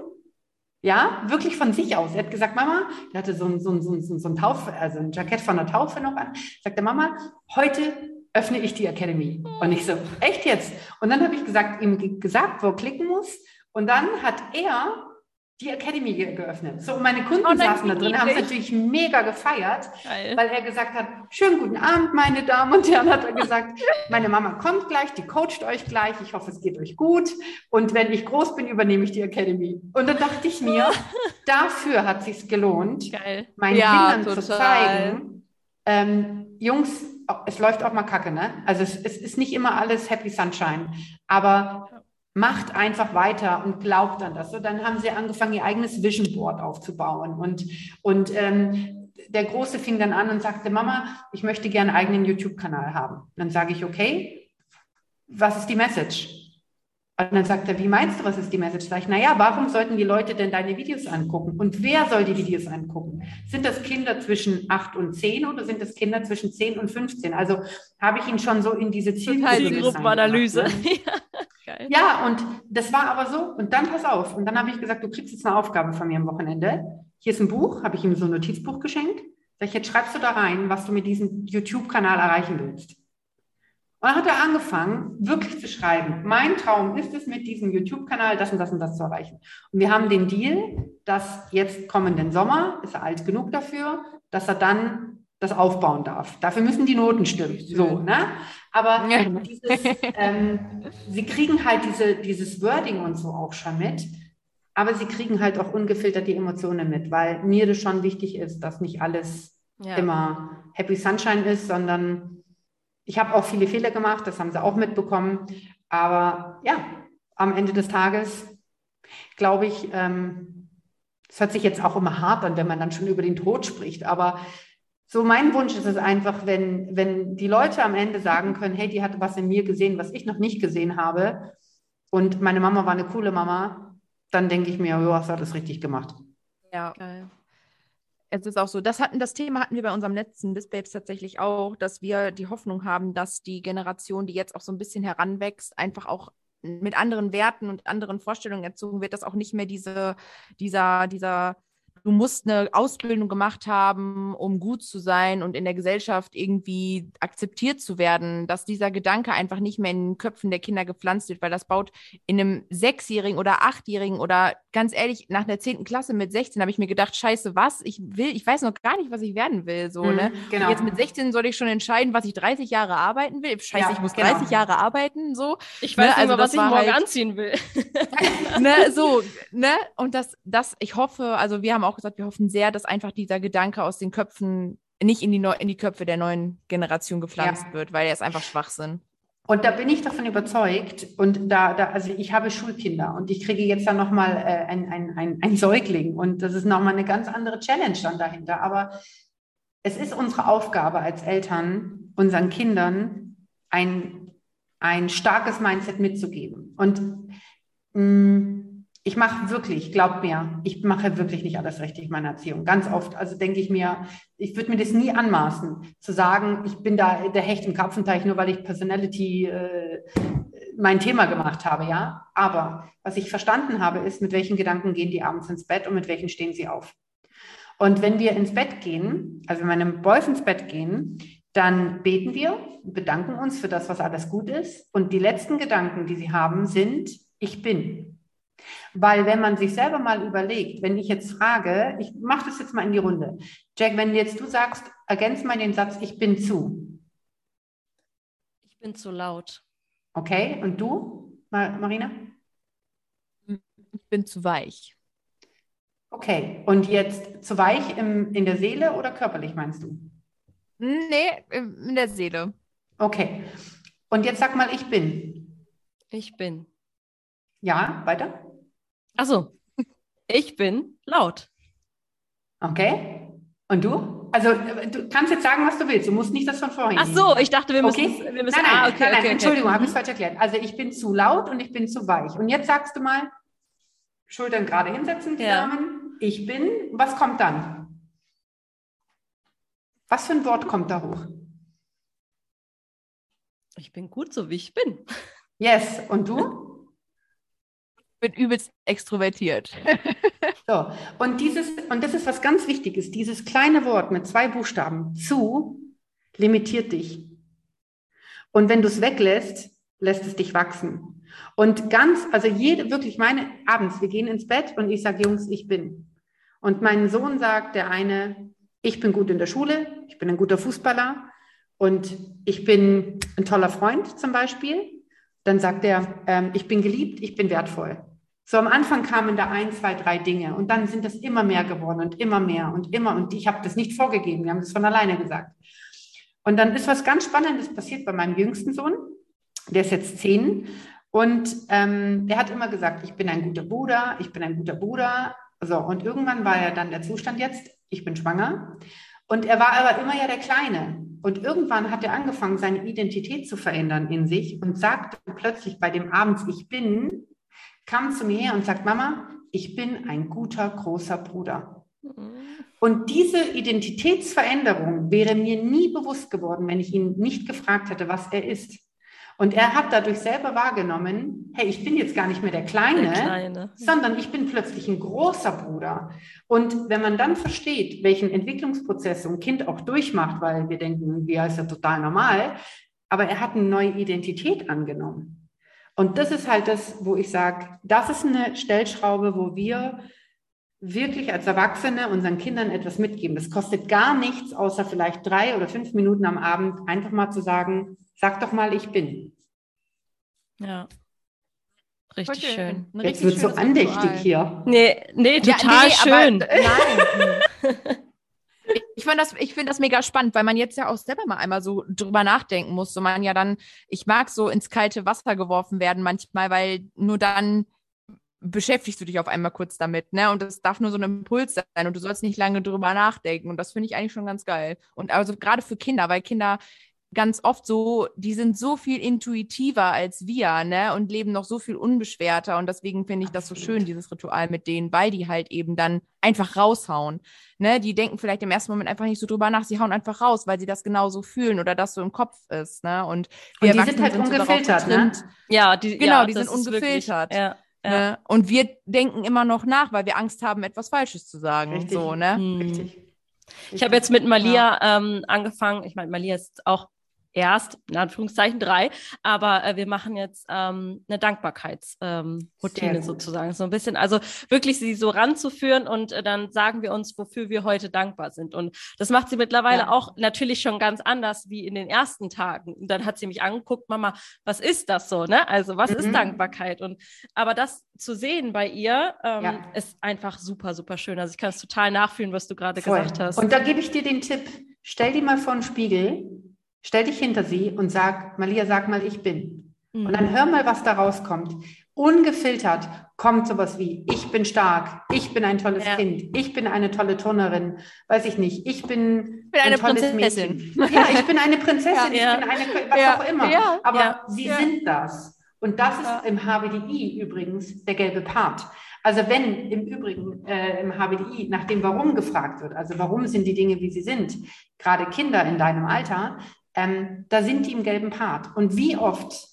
ja, wirklich von sich aus. Er hat gesagt, Mama, der hatte so ein, so ein, so ein, so ein Taufe, also ein Jackett von der Taufe noch an, sagte Mama, heute öffne ich die Academy. Und ich so, echt jetzt? Und dann habe ich gesagt, ihm ge- gesagt, wo er klicken muss. Und dann hat er die Academy ge geöffnet. So, und meine Kunden Oh saßen da drin, haben es natürlich mega gefeiert, Geil. weil er gesagt hat, schönen guten Abend, meine Damen und Herren, hat er gesagt, (laughs) meine Mama kommt gleich, die coacht euch gleich, ich hoffe, es geht euch gut. Und wenn ich groß bin, übernehme ich die Academy. Und dann dachte ich mir, (laughs) dafür hat sich's gelohnt, Geil. meinen Ja, Kindern zu total. zeigen, ähm, Jungs, es läuft auch mal kacke, ne? Also es, es ist nicht immer alles Happy Sunshine, aber macht einfach weiter und glaubt an das. Und dann haben sie angefangen, ihr eigenes Vision Board aufzubauen. Und, und ähm, der Große fing dann an und sagte, Mama, ich möchte gerne einen eigenen YouTube-Kanal haben. dann sage ich, okay, was ist die Message? Und dann sagt er, wie meinst du, was ist die Message? Sag ich, naja, warum sollten die Leute denn deine Videos angucken? Und wer soll die Videos angucken? Sind das Kinder zwischen 8 und 10 oder sind das Kinder zwischen 10 und 15? Also habe ich ihn schon so in diese Zielgruppenanalyse. Ne? (laughs) Geil. Ja, und das war aber so. Und dann pass auf. Und dann habe ich gesagt, du kriegst jetzt eine Aufgabe von mir am Wochenende. Hier ist ein Buch, habe ich ihm so ein Notizbuch geschenkt. Sag ich, jetzt schreibst du da rein, was du mit diesem YouTube-Kanal erreichen willst. Und dann hat er angefangen, wirklich zu schreiben. Mein Traum ist es, mit diesem YouTube-Kanal das und das und das zu erreichen. Und wir haben den Deal, dass jetzt kommenden Sommer, ist er alt genug dafür, dass er dann das aufbauen darf. Dafür müssen die Noten stimmen. So, ne? Aber dieses, ähm, sie kriegen halt diese, dieses Wording und so auch schon mit. Aber sie kriegen halt auch ungefiltert die Emotionen mit, weil mir das schon wichtig ist, dass nicht alles ja. immer Happy Sunshine ist, sondern ich habe auch viele Fehler gemacht, das haben sie auch mitbekommen. Aber ja, am Ende des Tages glaube ich, ähm, es hört sich jetzt auch immer hart an, wenn man dann schon über den Tod spricht. Aber so mein Wunsch ist es einfach, wenn, wenn die Leute am Ende sagen können, hey, die hat was in mir gesehen, was ich noch nicht gesehen habe. Und meine Mama war eine coole Mama, dann denke ich mir, ja, hast du alles richtig gemacht. Ja, geil es ist auch so, das hatten das Thema hatten wir bei unserem letzten Bisbabes tatsächlich auch, dass wir die Hoffnung haben, dass die Generation, die jetzt auch so ein bisschen heranwächst, einfach auch mit anderen Werten und anderen Vorstellungen erzogen wird, dass auch nicht mehr diese, dieser, dieser du musst eine Ausbildung gemacht haben, um gut zu sein und in der Gesellschaft irgendwie akzeptiert zu werden, dass dieser Gedanke einfach nicht mehr in den Köpfen der Kinder gepflanzt wird, weil das baut in einem Sechsjährigen oder Achtjährigen oder ganz ehrlich, nach der zehnten Klasse mit 16 habe ich mir gedacht, scheiße, was? Ich will, ich weiß noch gar nicht, was ich werden will. So, mhm, ne? Genau. Jetzt mit 16 soll ich schon entscheiden, was ich 30 Jahre arbeiten will. Scheiße, ja, ich muss genau. 30 Jahre arbeiten. So. Ich weiß ne? also immer, was ich morgen halt, anziehen will. (laughs) ne, so, ne? Und das, das, ich hoffe, also wir haben auch gesagt, wir hoffen sehr, dass einfach dieser Gedanke aus den Köpfen nicht in die, Neu in die Köpfe der neuen Generation gepflanzt ja. wird, weil er ist einfach Schwachsinn. Und da bin ich davon überzeugt, und da, da also ich habe Schulkinder und ich kriege jetzt dann nochmal äh, ein, ein, ein, ein Säugling und das ist nochmal eine ganz andere Challenge dann dahinter. Aber es ist unsere Aufgabe als Eltern, unseren Kindern ein, ein starkes Mindset mitzugeben. Und mh, mm, ich mache wirklich, glaubt mir, ich mache wirklich nicht alles richtig in meiner Erziehung. Ganz oft, also denke ich mir, ich würde mir das nie anmaßen, zu sagen, ich bin da der Hecht im Karpfenteich, nur weil ich Personality äh, mein Thema gemacht habe, ja. Aber was ich verstanden habe, ist, mit welchen Gedanken gehen die abends ins Bett und mit welchen stehen sie auf. Und wenn wir ins Bett gehen, also wenn meine Boys ins Bett gehen, dann beten wir, bedanken uns für das, was alles gut ist. Und die letzten Gedanken, die sie haben, sind, ich bin. Weil wenn man sich selber mal überlegt, wenn ich jetzt frage, ich mache das jetzt mal in die Runde. Jack, wenn jetzt du sagst, ergänz mal den Satz, ich bin zu. Ich bin zu laut. Okay, und du, Marina? Ich bin zu weich. Okay, und jetzt zu weich im, in der Seele oder körperlich meinst du? Nee, in der Seele. Okay, und jetzt sag mal, ich bin. Ich bin. Ja, weiter? Achso, ich bin laut. Okay. Und du? Also du kannst jetzt sagen, was du willst. Du musst nicht das von vorhin. Ach so, ich dachte, wir müssen. Okay? Wir müssen nein, nein, ah, okay, nein, nein okay, Entschuldigung, habe ich es falsch erklärt. Also ich bin zu laut und ich bin zu weich. Und jetzt sagst du mal, Schultern gerade hinsetzen, die ja. Ich bin. Was kommt dann? Was für ein Wort kommt da hoch? Ich bin gut, so wie ich bin. Yes. Und du? (laughs) bin übelst extrovertiert. (laughs) so, und dieses, und das ist was ganz Wichtiges, dieses kleine Wort mit zwei Buchstaben, zu, limitiert dich. Und wenn du es weglässt, lässt es dich wachsen. Und ganz, also jede, wirklich meine, abends, wir gehen ins Bett und ich sage, Jungs, ich bin. Und mein Sohn sagt, der eine, ich bin gut in der Schule, ich bin ein guter Fußballer und ich bin ein toller Freund zum Beispiel. Dann sagt er, ähm, ich bin geliebt, ich bin wertvoll. So am Anfang kamen da ein, zwei, drei Dinge und dann sind das immer mehr geworden und immer mehr und immer. Und ich habe das nicht vorgegeben, wir haben das von alleine gesagt. Und dann ist was ganz Spannendes passiert bei meinem jüngsten Sohn. Der ist jetzt zehn und ähm, der hat immer gesagt, ich bin ein guter Bruder, ich bin ein guter Bruder. So, und irgendwann war ja dann der Zustand jetzt, ich bin schwanger. Und er war aber immer ja der Kleine. Und irgendwann hat er angefangen, seine Identität zu verändern in sich und sagte plötzlich bei dem Abends, ich bin, kam zu mir her und sagt, Mama, ich bin ein guter, großer Bruder. Mhm. Und diese Identitätsveränderung wäre mir nie bewusst geworden, wenn ich ihn nicht gefragt hätte, was er ist. Und er hat dadurch selber wahrgenommen, hey, ich bin jetzt gar nicht mehr der Kleine, der Kleine, sondern ich bin plötzlich ein großer Bruder. Und wenn man dann versteht, welchen Entwicklungsprozess so ein Kind auch durchmacht, weil wir denken, ja, ist ja total normal, aber er hat eine neue Identität angenommen. Und das ist halt das, wo ich sage, das ist eine Stellschraube, wo wir wirklich als Erwachsene unseren Kindern etwas mitgeben. Das kostet gar nichts, außer vielleicht drei oder fünf Minuten am Abend, einfach mal zu sagen, sag doch mal, ich bin. Ja. Richtig schön. schön. Jetzt wird so andächtig hier. Nee, nee, total ja, nee, schön. Aber, nein. (laughs) ich finde das, ich finde das mega spannend, weil man jetzt ja auch selber mal einmal so drüber nachdenken muss. So man ja dann, ich mag so ins kalte Wasser geworfen werden manchmal, weil nur dann beschäftigst du dich auf einmal kurz damit, ne? Und das darf nur so ein Impuls sein und du sollst nicht lange drüber nachdenken. Und das finde ich eigentlich schon ganz geil. Und also gerade für Kinder, weil Kinder ganz oft so, die sind so viel intuitiver als wir, ne? Und leben noch so viel unbeschwerter. Und deswegen finde ich das so schön, dieses Ritual mit denen, weil die halt eben dann einfach raushauen. Ne? Die denken vielleicht im ersten Moment einfach nicht so drüber nach, sie hauen einfach raus, weil sie das genauso fühlen oder das so im Kopf ist. Ne? Und, wir und die sind halt sind ungefiltert, so ne? Ja, die, genau, ja, die sind ungefiltert. Wirklich, ja. Ja. Ne? Und wir denken immer noch nach, weil wir Angst haben, etwas Falsches zu sagen. Richtig. So, ne? Hm. Richtig. Ich habe jetzt mit Malia ja. ähm, angefangen. Ich meine, Malia ist auch erst, in Anführungszeichen drei, aber äh, wir machen jetzt ähm, eine Dankbarkeitsroutine ähm, sozusagen. So ein bisschen, also wirklich sie so ranzuführen und äh, dann sagen wir uns, wofür wir heute dankbar sind. Und das macht sie mittlerweile ja. auch natürlich schon ganz anders wie in den ersten Tagen. Und dann hat sie mich angeguckt, Mama, was ist das so, ne? Also was mhm. ist Dankbarkeit? Und aber das zu sehen bei ihr ähm, ja. ist einfach super, super schön. Also ich kann es total nachfühlen, was du gerade gesagt hast. Und da gebe ich dir den Tipp, stell dir mal vor einen Spiegel Stell dich hinter sie und sag, Malia, sag mal, ich bin. Mhm. Und dann hör mal, was da rauskommt. Ungefiltert kommt sowas wie, ich bin stark, ich bin ein tolles ja. Kind, ich bin eine tolle Turnerin, weiß ich nicht, ich bin, bin ein eine tolles Prinzessin. Mädchen. (laughs) Ja, ich bin eine Prinzessin, ja, ich bin eine, was auch immer. Aber sie sind das. Und das ist im HBDI übrigens der gelbe Part. Also wenn im Übrigen äh, im HBDI nach dem Warum gefragt wird, also warum sind die Dinge, wie sie sind, gerade Kinder in deinem Alter, ähm, da sind die im gelben Part. Und wie oft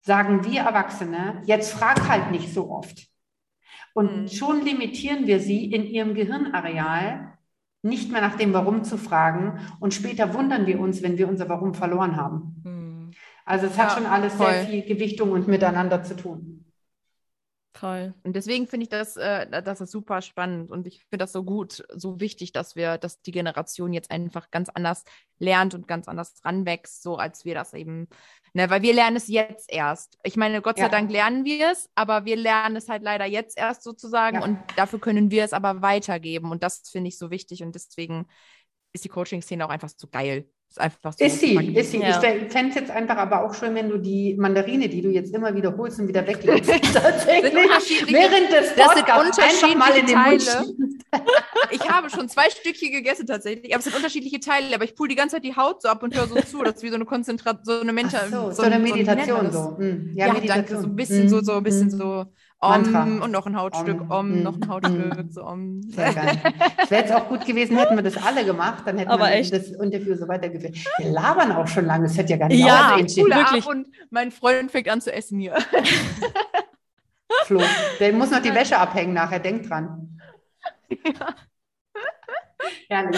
sagen wir Erwachsene, jetzt frag halt nicht so oft. Und mhm. schon limitieren wir sie in ihrem Gehirnareal, nicht mehr nach dem Warum zu fragen. Und später wundern wir uns, wenn wir unser Warum verloren haben. Mhm. Also es ja, hat schon alles voll. sehr viel Gewichtung und miteinander zu tun. Voll. Und deswegen finde ich das, äh, das ist super spannend und ich finde das so gut, so wichtig, dass wir, dass die Generation jetzt einfach ganz anders lernt und ganz anders ranwächst, so als wir das eben, ne, weil wir lernen es jetzt erst. Ich meine, Gott ja. sei Dank lernen wir es, aber wir lernen es halt leider jetzt erst sozusagen ja. und dafür können wir es aber weitergeben und das finde ich so wichtig und deswegen ist die Coaching-Szene auch einfach so geil. Ist einfach so. Ist sie, ist sie. Ja. Ich fände es jetzt einfach aber auch schön, wenn du die Mandarine, die du jetzt immer wieder holst und wieder weglegst, (laughs) tatsächlich während des Podcasts einfach mal in den Teile. Mund Ich habe schon zwei Stückchen gegessen tatsächlich, aber es sind unterschiedliche Teile, aber ich pull die ganze Zeit die Haut so ab und höre so zu. Das ist wie so eine Konzentration, so eine Mental, so, so, so, eine Meditation so. Hm. Ja, ja Meditation. danke, so ein bisschen hm. so, so ein bisschen hm. so Om und noch ein Hautstück, Om, Om noch ein Hautstück, so Om. Sehr geil. Es wäre jetzt auch gut gewesen, hätten wir das alle gemacht, dann hätten Aber wir echt? das Interview so weitergeführt. Wir labern auch schon lange, es hätte ja gar nicht ja, wirklich. und mein Freund fängt an zu essen hier. (laughs) Flo, der muss noch die Wäsche abhängen nachher, denk dran. (laughs) Ja.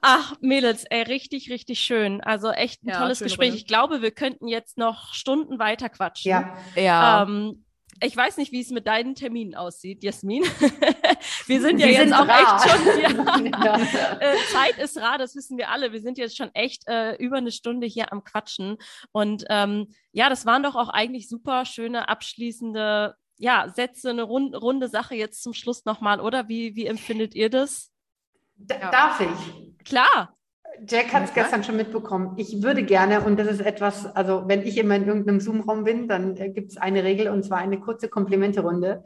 Ach, Mädels, ey, richtig, richtig schön. Also echt ein ja, tolles Gespräch. Runde. Ich glaube, wir könnten jetzt noch Stunden weiter quatschen. Ja. ja. Ähm, ich weiß nicht, wie es mit deinen Terminen aussieht, Jasmin. (laughs) wir sind ja wir jetzt sind auch rar. echt schon. (laughs) Ja, äh, Zeit ist rar, das wissen wir alle. Wir sind jetzt schon echt äh, über eine Stunde hier am Quatschen. Und ähm, ja, das waren doch auch eigentlich super schöne abschließende ja, Sätze, eine rund, runde Sache jetzt zum Schluss nochmal, oder? Wie, wie empfindet ihr das? D ja. Darf ich? Klar. Jack hat es gestern schon mitbekommen. Ich würde gerne, und das ist etwas, also wenn ich immer in irgendeinem Zoom-Raum bin, dann äh, gibt es eine Regel und zwar eine kurze Komplimente-Runde,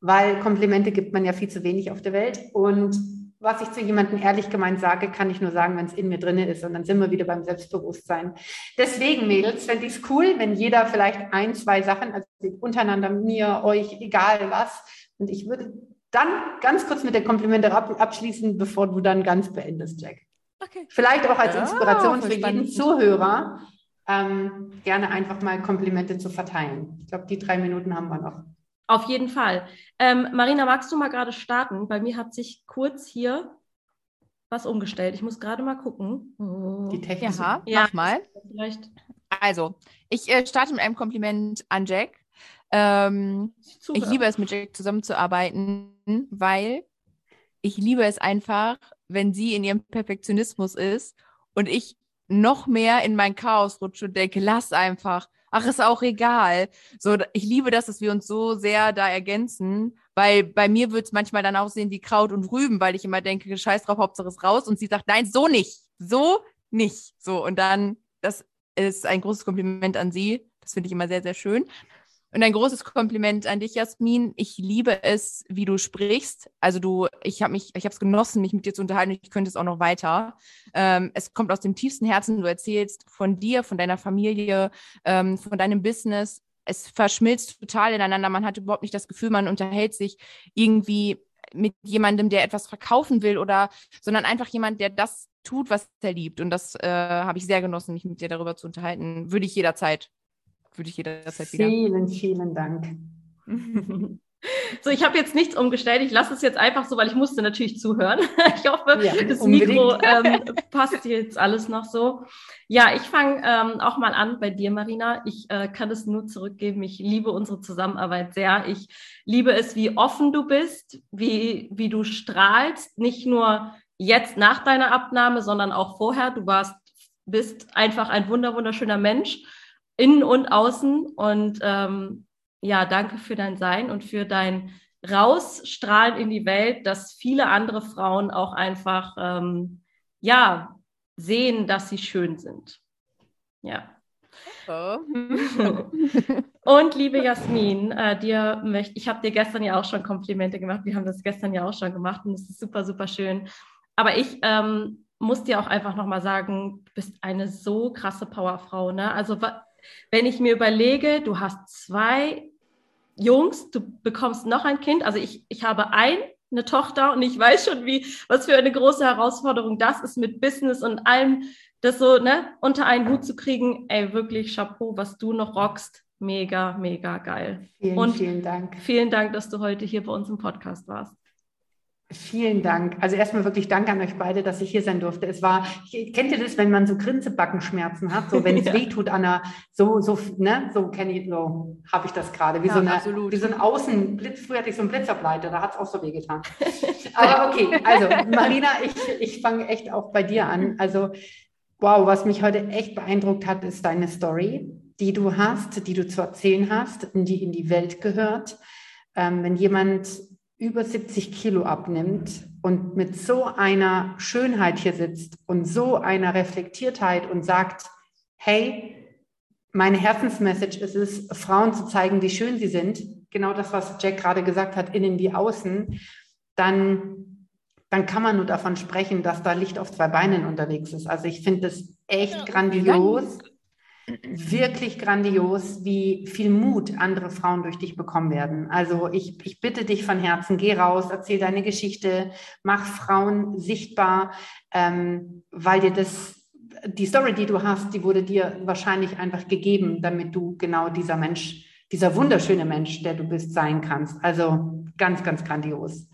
weil Komplimente gibt man ja viel zu wenig auf der Welt. Und was ich zu jemandem ehrlich gemeint sage, kann ich nur sagen, wenn es in mir drin ist. Und dann sind wir wieder beim Selbstbewusstsein. Deswegen, Mädels, fände ich es cool, wenn jeder vielleicht ein, zwei Sachen, also untereinander, mir, euch, egal was. Und ich würde dann ganz kurz mit der Komplimente abschließen, bevor du dann ganz beendest, Jack. Okay. Vielleicht auch als Inspiration ja, für jeden Zuhörer, ähm, gerne einfach mal Komplimente zu verteilen. Ich glaube, die drei Minuten haben wir noch. Auf jeden Fall. Ähm, Marina, magst du mal gerade starten? Bei mir hat sich kurz hier was umgestellt. Ich muss gerade mal gucken. Oh. Die Technik. Ja, ja, mach mal. Vielleicht. Also, ich äh, starte mit einem Kompliment an Jack. Ähm, ich liebe es, mit Jack zusammenzuarbeiten, weil ich liebe es einfach, wenn sie in ihrem Perfektionismus ist und ich noch mehr in mein Chaos rutsche und denke, lass einfach. Ach, ist auch egal. So, ich liebe das, dass wir uns so sehr da ergänzen, weil bei mir wird es manchmal dann aussehen wie Kraut und Rüben, weil ich immer denke, scheiß drauf, Hauptsache ist raus. Und sie sagt, nein, so nicht. So nicht. So, und dann, das ist ein großes Kompliment an sie. Das finde ich immer sehr, sehr schön. Und ein großes Kompliment an dich, Jasmin. Ich liebe es, wie du sprichst. Also du, ich habe mich, ich habe es genossen, mich mit dir zu unterhalten. Ich könnte es auch noch weiter. Ähm, es kommt aus dem tiefsten Herzen. Du erzählst von dir, von deiner Familie, ähm, von deinem Business. Es verschmilzt total ineinander. Man hat überhaupt nicht das Gefühl, man unterhält sich irgendwie mit jemandem, der etwas verkaufen will oder, sondern einfach jemand, der das tut, was er liebt. Und das äh, habe ich sehr genossen, mich mit dir darüber zu unterhalten. Würde ich jederzeit würde ich jederzeit wieder. Vielen, vielen Dank. (laughs) So, ich habe jetzt nichts umgestellt. Ich lasse es jetzt einfach so, weil ich musste natürlich zuhören. (laughs) Ich hoffe, ja, das unbedingt. Mikro ähm, passt jetzt alles noch so. Ja, ich fange ähm, auch mal an bei dir, Marina. Ich äh, kann es nur zurückgeben. Ich liebe unsere Zusammenarbeit sehr. Ich liebe es, wie offen du bist, wie, wie du strahlst. Nicht nur jetzt nach deiner Abnahme, sondern auch vorher. Du warst, bist einfach ein wunder, wunderschöner Mensch innen und außen. Und ähm, ja, danke für dein Sein und für dein Rausstrahlen in die Welt, dass viele andere Frauen auch einfach ähm, ja sehen, dass sie schön sind. Ja. Oh. und liebe Jasmin, äh, dir möchte ich habe dir gestern ja auch schon Komplimente gemacht. Wir haben das gestern ja auch schon gemacht und es ist super super schön. Aber ich ähm, muss dir auch einfach noch mal sagen, du bist eine so krasse Powerfrau. Ne? Also wenn ich mir überlege, du hast zwei Jungs, du bekommst noch ein Kind, also ich, ich habe ein, eine Tochter und ich weiß schon, wie, was für eine große Herausforderung das ist mit Business und allem, das so ne, unter einen Hut zu kriegen. Ey, wirklich Chapeau, was du noch rockst. Mega, mega geil. Vielen, und vielen Dank. Vielen Dank, dass du heute hier bei uns im Podcast warst. Vielen Dank. Also erstmal wirklich Dank an euch beide, dass ich hier sein durfte. Es war, kennt ihr das, wenn man so Grinsebackenschmerzen hat, so wenn es (laughs) ja. weh tut an einer, so, so, ne, so kenne ich, so habe ich das gerade, wie ja, so eine, absolut. wie so ein Außenblitz, früher hatte ich so einen Blitzableiter, da hat es auch so weh getan. (laughs) Aber okay, also Marina, ich, ich fange echt auch bei dir an. Also wow, was mich heute echt beeindruckt hat, ist deine Story, die du hast, die du zu erzählen hast, die in die Welt gehört. Ähm, wenn jemand über 70 Kilo abnimmt und mit so einer Schönheit hier sitzt und so einer Reflektiertheit und sagt, hey, meine Herzensmessage ist es, Frauen zu zeigen, wie schön sie sind, genau das, was Jack gerade gesagt hat, innen wie außen, dann, dann kann man nur davon sprechen, dass da Licht auf zwei Beinen unterwegs ist. Also ich finde das echt ja, grandios wirklich grandios, wie viel Mut andere Frauen durch dich bekommen werden. Also ich, ich bitte dich von Herzen, geh raus, erzähl deine Geschichte, mach Frauen sichtbar, ähm, weil dir das, die Story, die du hast, die wurde dir wahrscheinlich einfach gegeben, damit du genau dieser Mensch, dieser wunderschöne Mensch, der du bist, sein kannst. Also ganz, ganz grandios.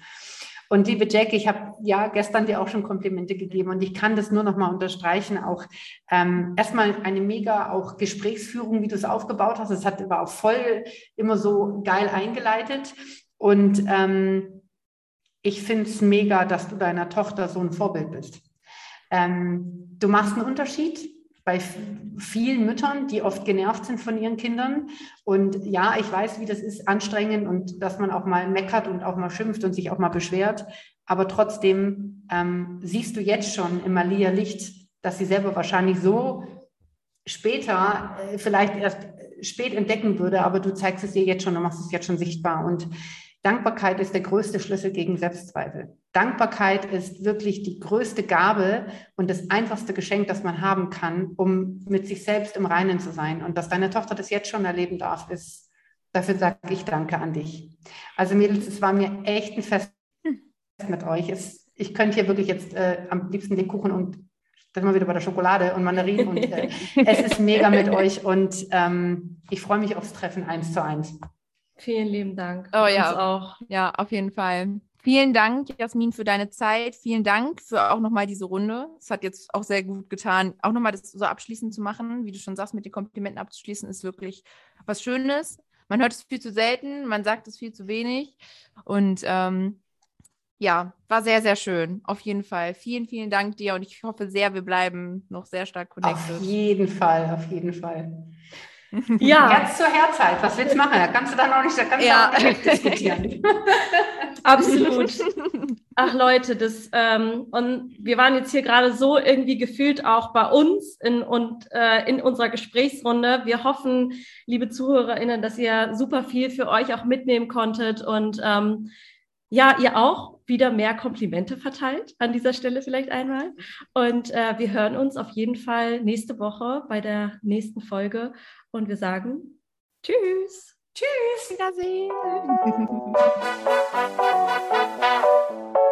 Und liebe Jack, ich habe ja gestern dir auch schon Komplimente gegeben und ich kann das nur noch mal unterstreichen. Auch ähm, erstmal eine mega auch Gesprächsführung, wie du es aufgebaut hast. Es hat war auch voll immer so geil eingeleitet und ähm, ich finde es mega, dass du deiner Tochter so ein Vorbild bist. Ähm, du machst einen Unterschied bei vielen Müttern, die oft genervt sind von ihren Kindern. Und ja, ich weiß, wie das ist, anstrengend und dass man auch mal meckert und auch mal schimpft und sich auch mal beschwert. Aber trotzdem ähm, siehst du jetzt schon im Malia Licht, dass sie selber wahrscheinlich so später äh, vielleicht erst spät entdecken würde, aber du zeigst es ihr jetzt schon und machst es jetzt schon sichtbar. Und Dankbarkeit ist der größte Schlüssel gegen Selbstzweifel. Dankbarkeit ist wirklich die größte Gabe und das einfachste Geschenk, das man haben kann, um mit sich selbst im Reinen zu sein. Und dass deine Tochter das jetzt schon erleben darf, ist, dafür sage ich Danke an dich. Also Mädels, es war mir echt ein Fest mit euch. Es, ich könnte hier wirklich jetzt äh, am liebsten den Kuchen und das mal wieder bei der Schokolade und Mandarinen und äh, (laughs) es ist mega mit euch und ähm, ich freue mich aufs Treffen eins zu eins. Vielen lieben Dank. Oh ja, auch. Ja, auf jeden Fall. Vielen Dank, Jasmin, für deine Zeit. Vielen Dank für auch nochmal diese Runde. Es hat jetzt auch sehr gut getan, auch nochmal das so abschließend zu machen. Wie du schon sagst, mit den Komplimenten abzuschließen, ist wirklich was Schönes. Man hört es viel zu selten, man sagt es viel zu wenig. Und ähm, ja, war sehr, sehr schön. Auf jeden Fall. Vielen, vielen Dank dir und ich hoffe sehr, wir bleiben noch sehr stark connected. Auf jeden Fall, auf jeden Fall. Ja. (laughs) Herz zur Herzheit. Was willst du machen? Da kannst du dann auch nicht, da kannst ja. du auch nicht diskutieren. (laughs) Absolut. Ach Leute, das ähm, und wir waren jetzt hier gerade so irgendwie gefühlt auch bei uns in, und äh, in unserer Gesprächsrunde. Wir hoffen, liebe ZuhörerInnen, dass ihr super viel für euch auch mitnehmen konntet und ähm, ja, ihr auch wieder mehr Komplimente verteilt an dieser Stelle vielleicht einmal. Und äh, wir hören uns auf jeden Fall nächste Woche bei der nächsten Folge und wir sagen Tschüss. Tschüss. Wiedersehen. (laughs)